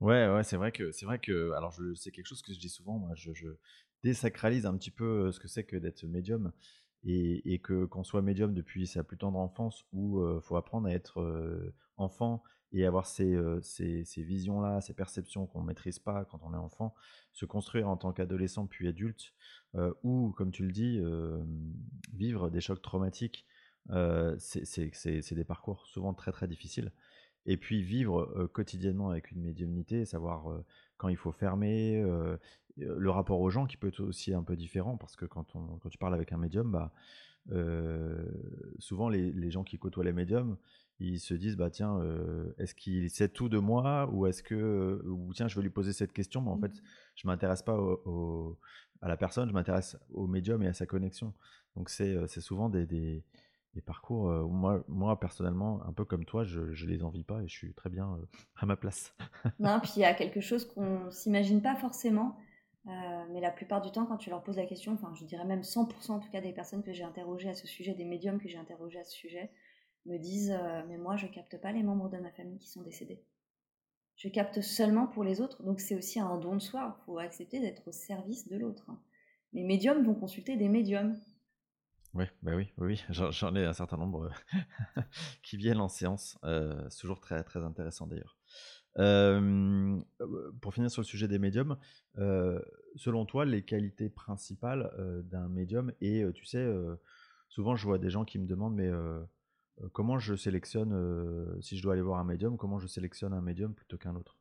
Ouais, ouais, c'est vrai que c'est vrai que alors c'est quelque chose que je dis souvent. Moi, je, désacralise un petit peu euh, ce que c'est que d'être médium et, et que qu'on soit médium depuis sa plus tendre enfance où il euh, faut apprendre à être enfant et avoir ces, ces, ces visions-là, ces perceptions qu'on ne maîtrise pas quand on est enfant, se construire en tant qu'adolescent puis adulte, ou, comme tu le dis, vivre des chocs traumatiques, c'est des parcours souvent très très difficiles. Et puis vivre quotidiennement avec une médiumnité, savoir quand il faut fermer, le rapport aux gens qui peut être aussi un peu différent, parce que quand, on, quand tu parles avec un médium, bah, souvent les, les, gens qui côtoient les médiums, ils se disent bah tiens est-ce qu'il sait tout de moi ou est-ce que ou tiens je vais lui poser cette question mais en fait mmh. je m'intéresse pas au, à la personne je m'intéresse au médium et à sa connexion donc c'est souvent des, des, des parcours, euh, moi, moi, personnellement, un peu comme toi, je, ne les envie pas et je suis très bien euh, <laughs> à ma place. non, puis il y a <laughs> quelque chose qu'on s'imagine pas forcément, euh, mais la plupart du temps, quand tu leur poses la question, enfin, je dirais même 100% en tout cas des personnes que j'ai interrogées à ce sujet, des médiums que j'ai interrogés à ce sujet, me disent Mais moi, je capte pas les membres de ma famille qui sont décédés. Je capte seulement pour les autres, donc c'est aussi un don de soi. Il faut accepter d'être au service de l'autre. Les médiums vont consulter des médiums. Ouais, bah oui, oui, j'en ai un certain nombre <laughs> qui viennent en séance. Euh, toujours très, très intéressant d'ailleurs. pour finir sur le sujet des médiums, selon toi, les qualités principales d'un médium, et tu sais, souvent je vois des gens qui me demandent, mais comment je sélectionne, si je dois aller voir un médium, comment je sélectionne un médium plutôt qu'un autre?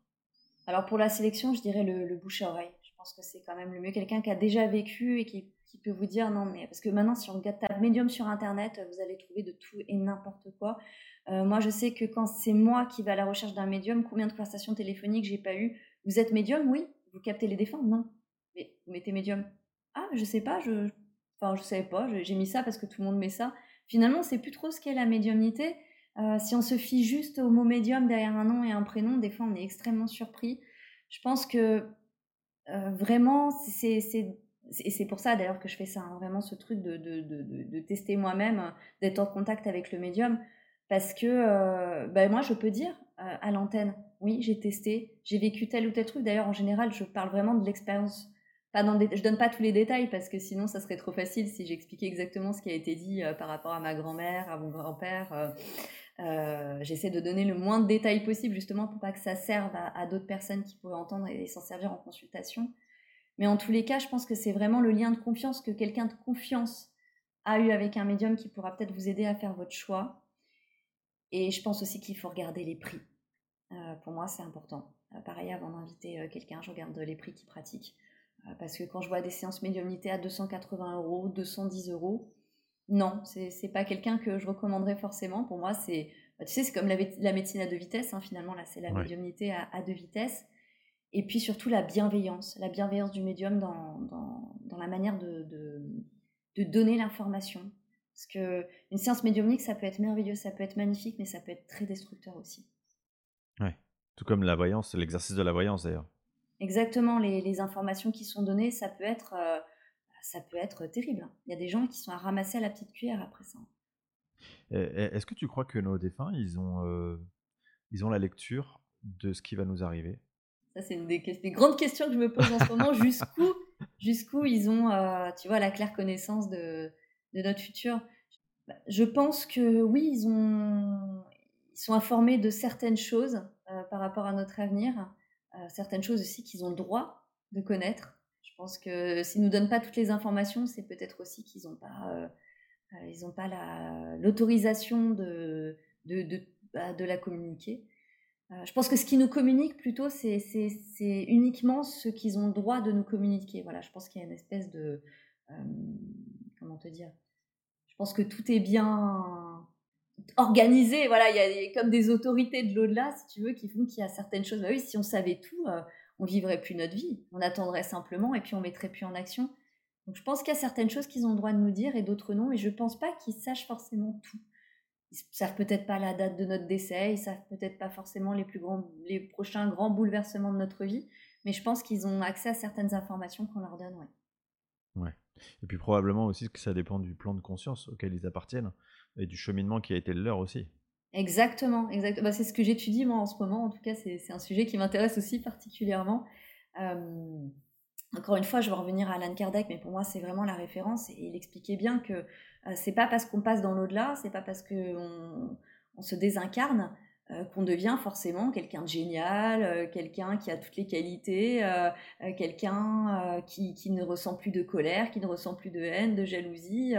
Alors pour la sélection, je dirais le, bouche à oreille. Je pense que c'est quand même le mieux quelqu'un qui a déjà vécu et qui peut vous dire non, mais parce que maintenant, si on regarde médium sur Internet, vous allez trouver de tout et n'importe quoi. Euh, moi, je sais que quand c'est moi qui vais à la recherche d'un médium, combien de conversations téléphoniques j'ai pas eu? Vous êtes médium Oui. Vous captez les défunts? Non. Mais vous mettez médium Ah, je sais pas, je, enfin, je savais pas, j'ai mis ça parce que tout le monde met ça. Finalement, c'est plus trop ce qu'est la médiumnité. Euh, si on se fie juste au mot médium derrière un nom et un prénom, des fois, on est extrêmement surpris. Je pense que euh, vraiment, et c'est pour ça d'ailleurs que je fais ça, hein, vraiment ce truc de, de, de, tester moi-même, d'être en contact avec le médium. Parce que euh, ben moi, je peux dire à l'antenne, oui, j'ai testé, j'ai vécu tel ou tel truc. D'ailleurs, en général, je parle vraiment de l'expérience. Pas dans je donne pas tous les détails parce que sinon, ça serait trop facile si j'expliquais exactement ce qui a été dit par rapport à ma grand-mère, à mon grand-père. J'essaie de donner le moins de détails possible justement pour pas que ça serve à, d'autres personnes qui pourraient entendre et s'en servir en consultation. Mais en tous les cas, je pense que c'est vraiment le lien de confiance que quelqu'un de confiance a eu avec un médium qui pourra peut-être vous aider à faire votre choix. Et je pense aussi qu'il faut regarder les prix. Euh, pour moi, c'est important. Euh, pareil, avant d'inviter euh, quelqu'un, je regarde les prix qu'il pratique. Parce que quand je vois des séances médiumnité à 280 euros, 210 euros, non, c'est pas quelqu'un que je recommanderais forcément. Pour moi, c'est, bah, tu sais, c'est comme la, médecine à deux vitesses. Hein, finalement, là, c'est la médiumnité à, à, deux vitesses. Et puis surtout la bienveillance, la bienveillance du médium dans, dans, dans la manière de, de, de donner l'information. Parce que une séance médiumnique, ça peut être merveilleux, ça peut être magnifique, mais ça peut être très destructeur aussi. Ouais, tout comme la voyance, l'exercice de la voyance d'ailleurs. Exactement, les, les, informations qui sont données, ça peut être, euh, ça peut être terrible. Il y a des gens qui sont à ramasser à la petite cuillère après ça. Est-ce que tu crois que nos défunts, ils ont, euh, ils ont la lecture de ce qui va nous arriver? Ça, c'est une des, grandes questions que je me pose en ce moment. Jusqu'où, jusqu'où ils ont, euh, tu vois, la claire connaissance de, de notre futur? Je pense que oui, ils, ont, ils sont informés de certaines choses par rapport à notre avenir, certaines choses aussi qu'ils ont le droit de connaître. Je pense que s'ils nous donnent pas toutes les informations, c'est peut-être aussi qu'ils n'ont pas, ils ont pas l'autorisation de, de, bah, la communiquer. je pense que ce qui nous communique plutôt, c'est uniquement ce qu'ils ont le droit de nous communiquer. Voilà, je pense qu'il y a une espèce de comment te dire? Je pense que tout est bien organisé. Voilà, il y a comme des autorités de l'au-delà, si tu veux, qui font qu'il y a certaines choses. Bah oui, si on savait tout, euh, on vivrait plus notre vie. On attendrait simplement et puis on mettrait plus en action. Donc je pense qu'il y a certaines choses qu'ils ont le droit de nous dire et d'autres non. Et je pense pas qu'ils sachent forcément tout. Ils savent peut-être pas la date de notre décès, ils savent peut-être pas forcément les plus grands, les prochains grands bouleversements de notre vie, mais je pense qu'ils ont accès à certaines informations qu'on leur donne, ouais. Ouais. Et puis probablement aussi que ça dépend du plan de conscience auquel ils appartiennent et du cheminement qui a été le leur aussi. Exactement, exactement. Bah, c'est ce que j'étudie moi en ce moment. En tout cas, c'est un sujet qui m'intéresse aussi particulièrement. encore une fois, je vais revenir à Alan Kardec, mais pour moi, c'est vraiment la référence. Et il expliquait bien que euh, c'est pas parce qu'on passe dans l'au-delà, c'est pas parce qu'on on se désincarne euh, qu'on devient forcément quelqu'un de génial, euh, quelqu'un qui a toutes les qualités, euh, quelqu'un qui, ne ressent plus de colère, qui ne ressent plus de haine, de jalousie.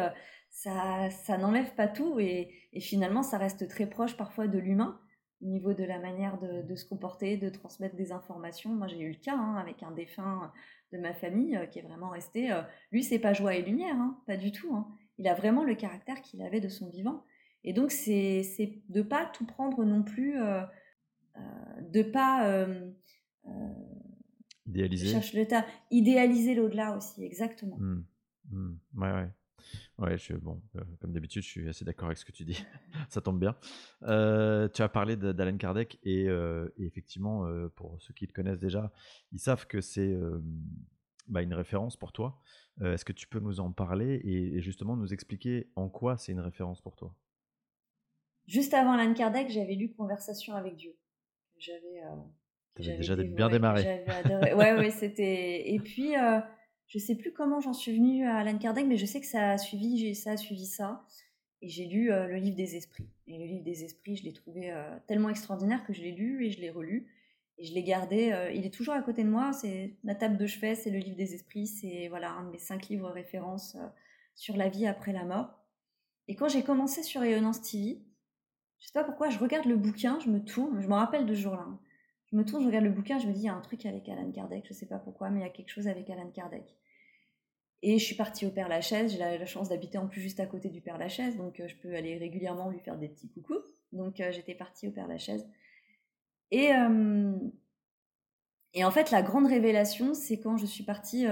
Ça, ça n'enlève pas tout et, et, finalement ça reste très proche parfois de l'humain au niveau de la manière de, de, se comporter, de transmettre des informations. Moi j'ai eu le cas hein, avec un défunt de ma famille qui est vraiment resté. lui c'est pas joie et lumière, hein, pas du tout. Hein. Il a vraiment le caractère qu'il avait de son vivant. Et donc, c'est de pas tout prendre non plus, euh, euh, de pas. Euh, idéaliser. cherche le tas. Idéaliser l'au-delà aussi, exactement. Mmh. Mmh. Ouais, ouais. Ouais, je, bon, comme d'habitude, je suis assez d'accord avec ce que tu dis. <laughs> Ça tombe bien. tu as parlé d'Alan Kardec et, effectivement, pour ceux qui te connaissent déjà, ils savent que c'est bah, une référence pour toi. Est-ce que tu peux nous en parler et justement nous expliquer en quoi c'est une référence pour toi? Juste avant Alan Kardec, j'avais lu Conversation avec Dieu. J'avais. Euh, déjà bien démarré. J'avais adoré. ouais, ouais, <laughs> c'était. Et puis, euh, je sais plus comment j'en suis venue à Alan Kardec, mais je sais que ça a suivi, ça suivi ça. Et j'ai lu euh, le livre des esprits. Et le livre des esprits, je l'ai trouvé euh, tellement extraordinaire que je l'ai lu et je l'ai relu. Et je l'ai gardé. il est toujours à côté de moi. C'est ma table de chevet, c'est le livre des esprits. C'est voilà un de mes cinq livres références sur la vie après la mort. Et quand j'ai commencé sur Rayonnance TV, je sais pas pourquoi, je regarde le bouquin, je me tourne, je me rappelle de ce jour-là. Hein. Je me tourne, je regarde le bouquin, je me dis, il y a un truc avec Alan Kardec, je sais pas pourquoi, mais il y a quelque chose avec Alan Kardec. Et je suis partie au Père Lachaise, j'ai la, chance d'habiter en plus juste à côté du Père Lachaise, donc euh, je peux aller régulièrement lui faire des petits coucous. Donc euh, j'étais partie au Père Lachaise. Et, euh, et en fait, la grande révélation, c'est quand je suis partie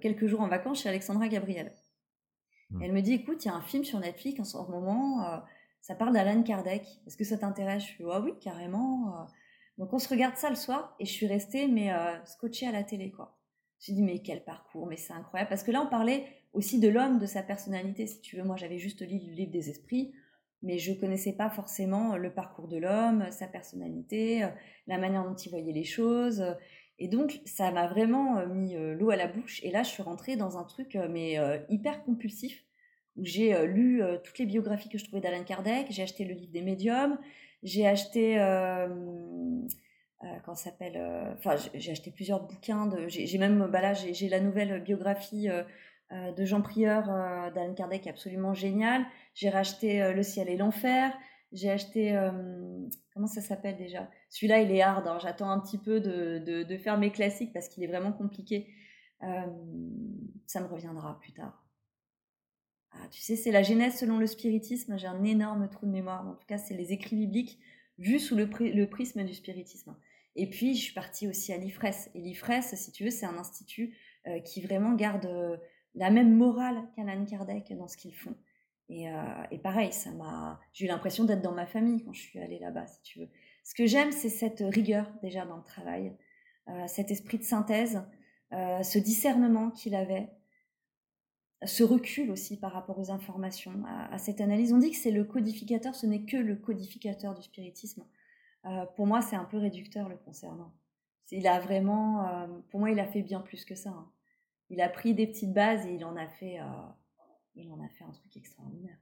quelques jours en vacances chez Alexandra Gabriel. Mmh. Elle me dit, écoute, il y a un film sur Netflix en ce moment ça parle d'Alan Kardec. Est-ce que ça t'intéresse? Je suis ah oui, carrément. Euh. Donc on se regarde ça le soir et je suis restée mais euh, scotchée à la télé quoi. J'ai dit mais quel parcours, mais c'est incroyable parce que là on parlait aussi de l'homme, de sa personnalité. Si tu veux, moi j'avais juste lu le livre des esprits, mais je connaissais pas forcément le parcours de l'homme, sa personnalité, euh, la manière dont il voyait les choses. Et donc ça m'a vraiment mis l'eau à la bouche. Et là je suis rentrée dans un truc mais hyper compulsif où j'ai euh, lu euh, toutes les biographies que je trouvais d'Alain Kardec, j'ai acheté le livre des médiums, j'ai acheté euh, quand s'appelle enfin j'ai acheté plusieurs bouquins j'ai même bah là j'ai la nouvelle biographie de Jean Prieur d'Alain Kardec absolument génial j'ai racheté Le ciel et l'enfer. J'ai acheté comment ça s'appelle déjà? Celui-là il est hard hein. j'attends un petit peu de, de, faire mes classiques parce qu'il est vraiment compliqué. Ça me reviendra plus tard ah, tu sais, c'est la genèse selon le spiritisme. J'ai un énorme trou de mémoire. En tout cas, c'est les écrits bibliques vus sous le, prisme du spiritisme. Et puis, je suis partie aussi à l'IFRES. Et l'IFRES, si tu veux, c'est un institut euh, qui vraiment garde euh, la même morale qu'Alan Kardec dans ce qu'ils font. Et, euh, et, pareil, ça m'a, j'ai eu l'impression d'être dans ma famille quand je suis allée là-bas, si tu veux. Ce que j'aime, c'est cette rigueur déjà dans le travail, cet esprit de synthèse, ce discernement qu'il avait, ce recul aussi par rapport aux informations, à, cette analyse. On dit que c'est le codificateur, ce n'est que le codificateur du spiritisme. Euh, pour moi, c'est un peu réducteur le concernant. Il a vraiment, euh, pour moi, il a fait bien plus que ça. Hein. Il a pris des petites bases et il en a fait, euh, il en a fait un truc extraordinaire.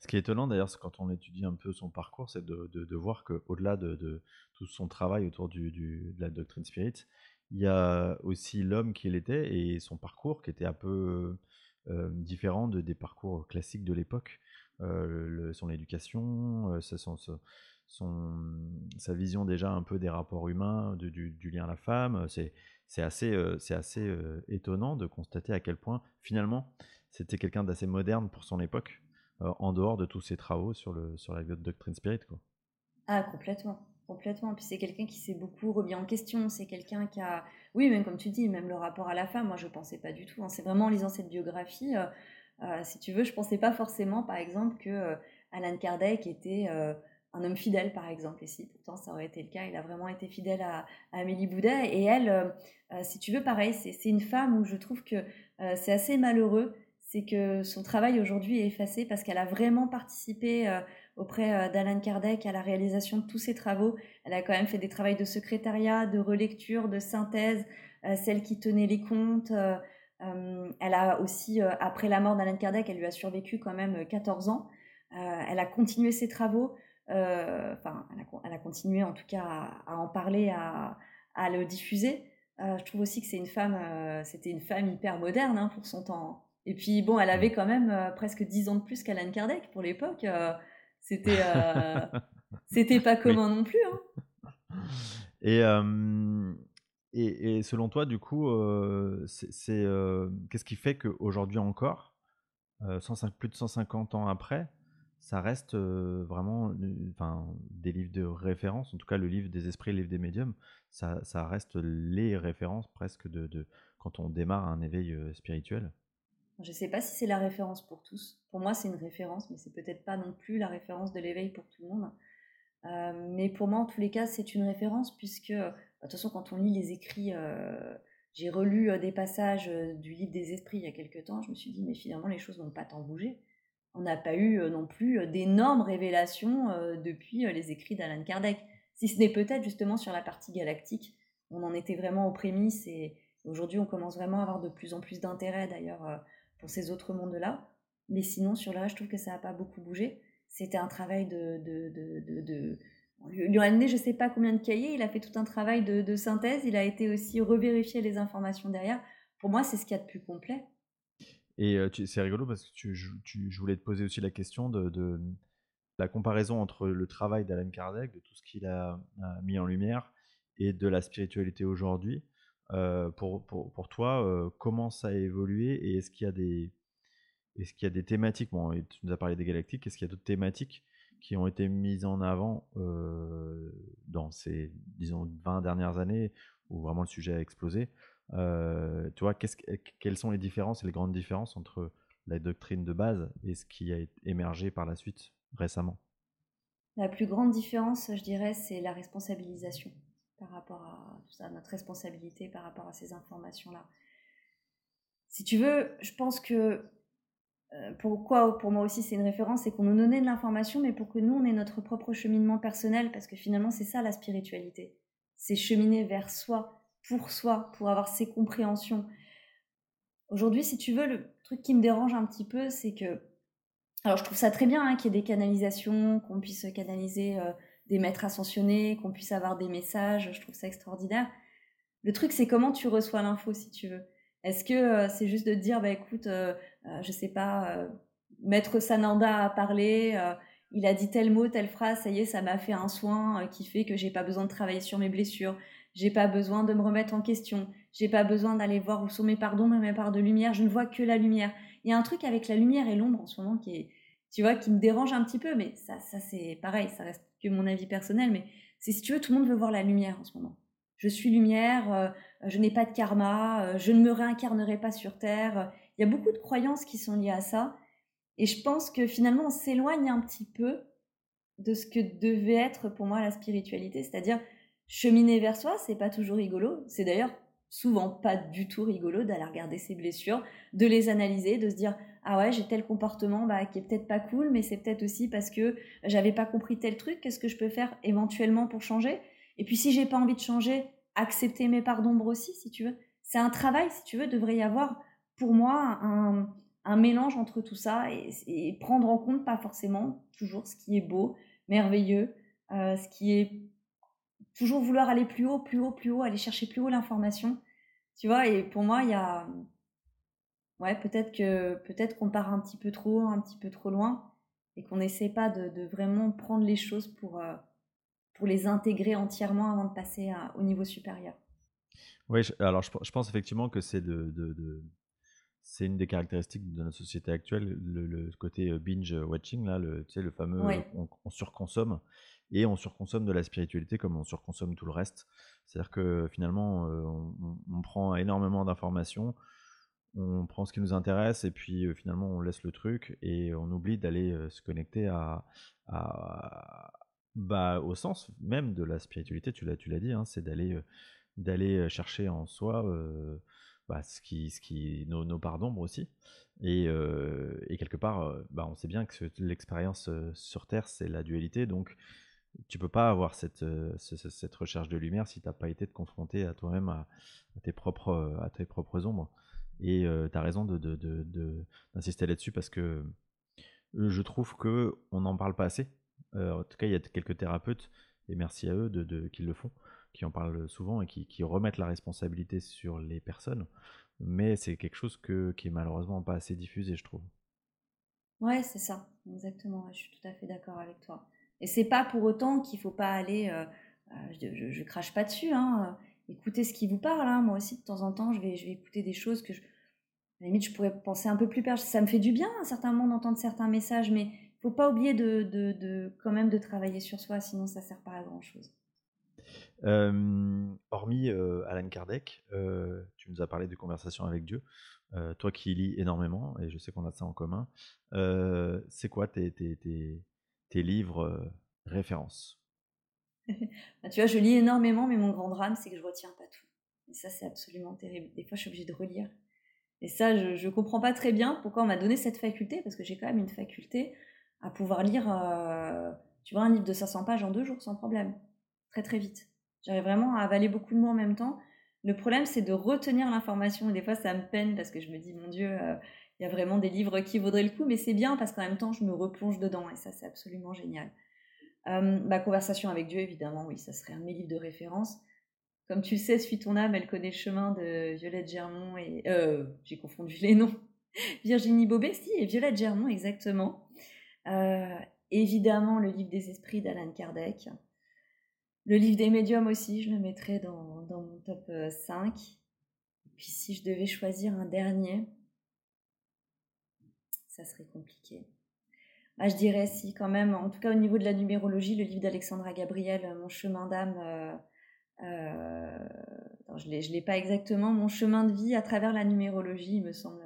Ce qui est étonnant d'ailleurs, c'est quand on étudie un peu son parcours, c'est de, de, de, voir qu'au-delà de, tout son travail autour de la doctrine spirit, il y a aussi l'homme qu'il était et son parcours qui était un peu différent de, des parcours classiques de l'époque. son éducation, son, sa vision déjà un peu des rapports humains, du, du, lien à la femme. C'est assez, c'est assez étonnant de constater à quel point finalement c'était quelqu'un d'assez moderne pour son époque, en dehors de tous ses travaux sur, le, sur la doctrine spirit. Quoi. Ah, complètement. Complètement. Puis c'est quelqu'un qui s'est beaucoup remis en question. C'est quelqu'un qui a. Oui, même comme tu dis, même le rapport à la femme, moi je ne pensais pas du tout. Hein. C'est vraiment en lisant cette biographie, euh, euh, si tu veux, je ne pensais pas forcément, par exemple, que euh, Alan Kardec était un homme fidèle, par exemple. Et si, pourtant, ça aurait été le cas. Il a vraiment été fidèle à, Amélie Boudet. Et elle, si tu veux, pareil, c'est une femme où je trouve que c'est assez malheureux. C'est que son travail aujourd'hui est effacé parce qu'elle a vraiment participé auprès euh, d'Alan Kardec à la réalisation de tous ses travaux. Elle a quand même fait des travaux de secrétariat, de relecture, de synthèse, euh, celle qui tenait les comptes. Euh, elle a aussi, après la mort d'Alan Kardec, elle lui a survécu quand même 14 ans. elle a continué ses travaux. Enfin, elle, a, continué en tout cas à, en parler, à, le diffuser. je trouve aussi que c'est une femme, c'était une femme hyper moderne hein, pour son temps. Et puis bon, elle avait quand même presque 10 ans de plus qu'Alan Kardec pour l'époque. C'était euh, <laughs> c'était pas commun non plus. Hein. Et, et, et, selon toi, du coup, euh, c'est euh, qu'est-ce qui fait qu'aujourd'hui encore, 105, plus de 150 ans après, ça reste vraiment enfin, des livres de référence, en tout cas le livre des esprits, le livre des médiums, ça, ça reste les références presque de, de, quand on démarre un éveil spirituel? Je ne sais pas si c'est la référence pour tous. Pour moi, c'est une référence, mais c'est peut-être pas non plus la référence de l'éveil pour tout le monde. Euh, mais pour moi, en tous les cas, c'est une référence puisque, bah, de toute façon, quand on lit les écrits, euh, j'ai relu euh, des passages du livre des esprits il y a quelques temps, je me suis dit, mais finalement, les choses n'ont pas tant bougé. On n'a pas eu non plus d'énormes révélations depuis les écrits d'Alan Kardec. Si ce n'est peut-être justement sur la partie galactique, on en était vraiment aux prémices et aujourd'hui, on commence vraiment à avoir de plus en plus d'intérêt d'ailleurs pour ces autres mondes-là. Mais sinon, sur le reste, je trouve que ça n'a pas beaucoup bougé. C'était un travail de... de, de, de, lui a amené je ne sais pas combien de cahiers, il a fait tout un travail de, synthèse, il a été aussi revérifier les informations derrière. Pour moi, c'est ce qu'il y a de plus complet. Et euh, c'est rigolo parce que tu, je voulais te poser aussi la question de, la comparaison entre le travail d'Alan Kardec, de tout ce qu'il a, mis en lumière, et de la spiritualité aujourd'hui. Euh, pour, pour, pour, toi, euh, comment ça a évolué et est-ce qu'il y a des, est-ce qu'il y a des thématiques Bon, tu nous as parlé des galactiques, est-ce qu'il y a d'autres thématiques qui ont été mises en avant euh, dans ces, disons, 20 dernières années où vraiment le sujet a explosé? Tu vois, quelles sont les différences et les grandes différences entre la doctrine de base et ce qui a émergé par la suite récemment? La plus grande différence, je dirais, c'est la responsabilisation par rapport à tout ça, notre responsabilité par rapport à ces informations-là. Si tu veux, je pense que euh, pourquoi pour moi aussi c'est une référence, c'est qu'on nous donnait de l'information, mais pour que nous on ait notre propre cheminement personnel, parce que finalement c'est ça la spiritualité. C'est cheminer vers soi, pour soi, pour avoir ses compréhensions. Aujourd'hui, si tu veux, le truc qui me dérange un petit peu, c'est que. Alors je trouve ça très bien hein, qu'il y ait des canalisations, qu'on puisse canaliser. Euh, des maîtres ascensionnés, qu'on puisse avoir des messages, je trouve ça extraordinaire. Le truc, c'est comment tu reçois l'info, si tu veux. Est-ce que euh, c'est juste de dire, bah écoute, euh, euh, je sais pas, Maître Sananda a parlé, il a dit tel mot, telle phrase, ça y est, ça m'a fait un soin qui fait que j'ai pas besoin de travailler sur mes blessures, j'ai pas besoin de me remettre en question, j'ai pas besoin d'aller voir où sont mes pardons, mes parts de lumière, je ne vois que la lumière. Il y a un truc avec la lumière et l'ombre en ce moment qui est, tu vois, qui me dérange un petit peu, mais ça, ça c'est pareil, ça reste mon avis personnel, mais c'est si tu veux, tout le monde veut voir la lumière en ce moment. Je suis lumière, euh, je n'ai pas de karma, euh, je ne me réincarnerai pas sur Terre. Il y a beaucoup de croyances qui sont liées à ça. Et je pense que finalement, on s'éloigne un petit peu de ce que devait être pour moi la spiritualité. C'est-à-dire, cheminer vers soi, c'est pas toujours rigolo. C'est d'ailleurs souvent pas du tout rigolo d'aller regarder ses blessures, de les analyser, de se dire ah ouais j'ai tel comportement bah, qui est peut-être pas cool, mais c'est peut-être aussi parce que j'avais pas compris tel truc. Qu'est-ce que je peux faire éventuellement pour changer? Et puis si j'ai pas envie de changer, accepter mes parts d'ombre aussi, si tu veux. C'est un travail, si tu veux, devrait y avoir pour moi un, un mélange entre tout ça et, prendre en compte pas forcément toujours ce qui est beau, merveilleux, euh, ce qui est toujours vouloir aller plus haut, plus haut, plus haut, aller chercher plus haut l'information. Tu vois, et pour moi, il y a. Ouais, peut-être que peut-être qu'on part un petit peu trop haut, un petit peu trop loin, et qu'on n'essaie pas de, vraiment prendre les choses pour, euh, pour les intégrer entièrement avant de passer au niveau supérieur. Oui, alors je, pense effectivement que c'est de, de, c'est une des caractéristiques de notre société actuelle, le, côté euh, binge watching, là, le, tu sais, le fameux on, surconsomme et on surconsomme de la spiritualité comme on surconsomme tout le reste. C'est-à-dire que finalement, euh, on, prend énormément d'informations, on prend ce qui nous intéresse et puis euh, finalement on laisse le truc et on oublie d'aller se connecter à, bah, au sens même de la spiritualité. Tu l'as, tu l'as dit, hein, c'est d'aller d'aller chercher en soi bah, ce qui, ce qui, nos, nos parts d'ombre aussi. Et, et, quelque part, bah, on sait bien que l'expérience sur Terre, c'est la dualité. Donc, tu peux pas avoir cette, cette recherche de lumière si tu n'as pas été te confronter à toi-même, à, tes propres, à tes propres ombres. Et tu as raison d'insister de, de, de, là-dessus parce que je trouve qu'on n'en parle pas assez. en tout cas, il y a quelques thérapeutes, et merci à eux de, qu'ils le font, qui en parlent souvent et qui, remettent la responsabilité sur les personnes. Mais c'est quelque chose que, qui est malheureusement pas assez diffusé, je trouve. Ouais, c'est ça, exactement. Je suis tout à fait d'accord avec toi. Et c'est pas pour autant qu'il faut pas aller. Euh, euh, je, je, crache pas dessus. Hein, euh, écoutez ce qui vous parle. Hein. Moi aussi, de temps en temps, je vais, écouter des choses que je. À la limite, je pourrais penser un peu plus perche. Ça me fait du bien à certains moments d'entendre certains messages, mais faut pas oublier de, quand même de travailler sur soi, sinon ça sert pas à grand chose hormis Alan Kardec, tu nous as parlé de conversation avec Dieu. toi qui lis énormément, et je sais qu'on a ça en commun, c'est quoi tes, tes, livres références? <laughs> Tu vois, je lis énormément, mais mon grand drame, c'est que je retiens pas tout. Et ça, c'est absolument terrible. Des fois, je suis obligée de relire. Et ça, je ne comprends pas très bien pourquoi on m'a donné cette faculté, parce que j'ai quand même une faculté à pouvoir lire, tu vois, un livre de 500 pages en deux jours sans problème, très très vite. J'arrive vraiment à avaler beaucoup de mots en même temps. Le problème, c'est de retenir l'information. Des fois, ça me peine parce que je me dis, mon Dieu, euh, il y a vraiment des livres qui vaudraient le coup, mais c'est bien parce qu'en même temps, je me replonge dedans et ça, c'est absolument génial. Ma euh, bah, conversation avec Dieu, évidemment, oui, ça serait un de mes livres de référence. Comme tu sais, Suis ton âme, elle connaît le chemin de Violette Germont et. Euh, j'ai confondu les noms. <laughs> Virginie Bobet, si, et Violette Germont, exactement. évidemment, le livre des esprits d'Alan Kardec. Le livre des médiums aussi, je le mettrais dans, dans mon top 5. Euh, Et puis si je devais choisir un dernier, ça serait compliqué. Ah, je dirais si quand même, en tout cas au niveau de la numérologie, le livre d'Alexandra Gabriel, euh, Mon chemin d'âme, euh, je ne l'ai pas exactement, Mon chemin de vie à travers la numérologie, il me semble.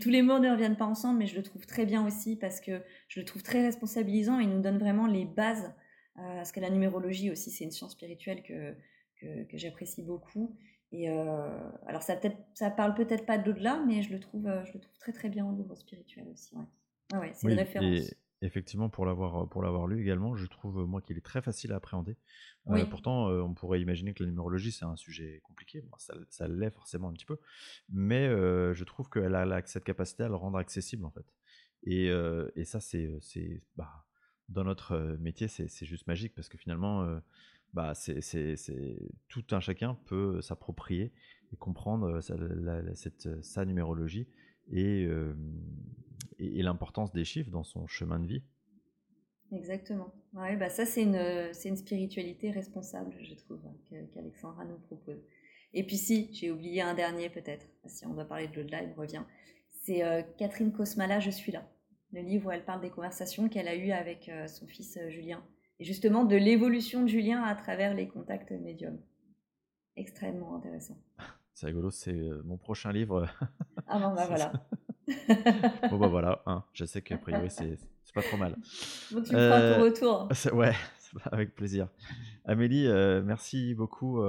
tous les mots ne reviennent pas ensemble, mais je le trouve très bien aussi parce que je le trouve très responsabilisant et il nous donne vraiment les bases euh, parce que la numérologie aussi, c'est une science spirituelle que, que, j'apprécie beaucoup. Et euh, alors, ça, peut ça parle peut-être pas d'au-delà, mais je le, trouve, euh, je le trouve très très bien au niveau spirituel aussi. Ouais. Ouais, c'est une référence. effectivement, pour l'avoir pour l'avoir lu également, je trouve moi qu'il est très facile à appréhender. pourtant, on pourrait imaginer que la numérologie c'est un sujet compliqué. ça, ça l'est forcément un petit peu, mais je trouve qu'elle a, cette capacité à le rendre accessible en fait. Et, et ça, c'est bah, dans notre métier, c'est juste magique parce que finalement, bah, c'est tout un chacun peut s'approprier et comprendre sa, cette, sa numérologie et, et, l'importance des chiffres dans son chemin de vie. Exactement. Ouais, bah ça, c'est une, une spiritualité responsable, je trouve, hein, qu'Alexandra nous propose. Et puis si, j'ai oublié un dernier peut-être, si on doit parler de l'au-delà, il me revient. C'est Catherine Cosmala, Je suis là le livre où elle parle des conversations qu'elle a eues avec euh, son fils euh, Julien. Et justement de l'évolution de Julien à travers les contacts médiums. Extrêmement intéressant. <laughs> C'est rigolo, c'est euh, mon prochain livre. Ah bon, bah <laughs> voilà. Bon, bah voilà, hein. je sais qu'a priori, c'est pas trop mal. Bon, tu me feras ton retour. <laughs> Ouais, avec plaisir. Amélie, merci beaucoup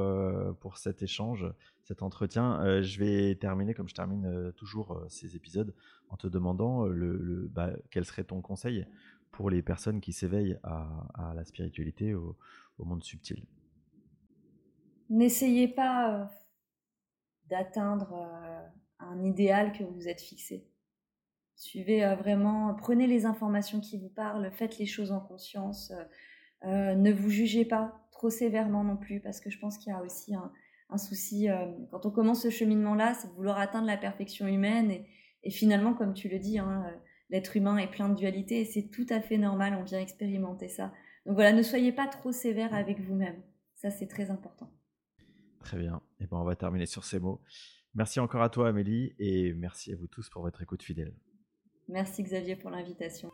pour cet échange cet entretien. Euh, je vais terminer comme je termine euh, toujours euh, ces épisodes en te demandant le, bah, quel serait ton conseil pour les personnes qui s'éveillent à, la spiritualité, au, monde subtil? N'essayez pas d'atteindre un idéal que vous êtes fixé. Suivez vraiment, prenez les informations qui vous parlent, faites les choses en conscience, ne vous jugez pas trop sévèrement non plus, parce que je pense qu'il y a aussi un, souci, quand on commence ce cheminement-là, c'est vouloir atteindre la perfection humaine. Et, finalement, comme tu le dis, hein, l'être humain est plein de dualité et c'est tout à fait normal, on vient expérimenter ça. Donc voilà, ne soyez pas trop sévère avec vous-même. Ça, c'est très important. Très bien. Et ben, on va terminer sur ces mots. Merci encore à toi, Amélie, et merci à vous tous pour votre écoute fidèle. Merci, Xavier, pour l'invitation.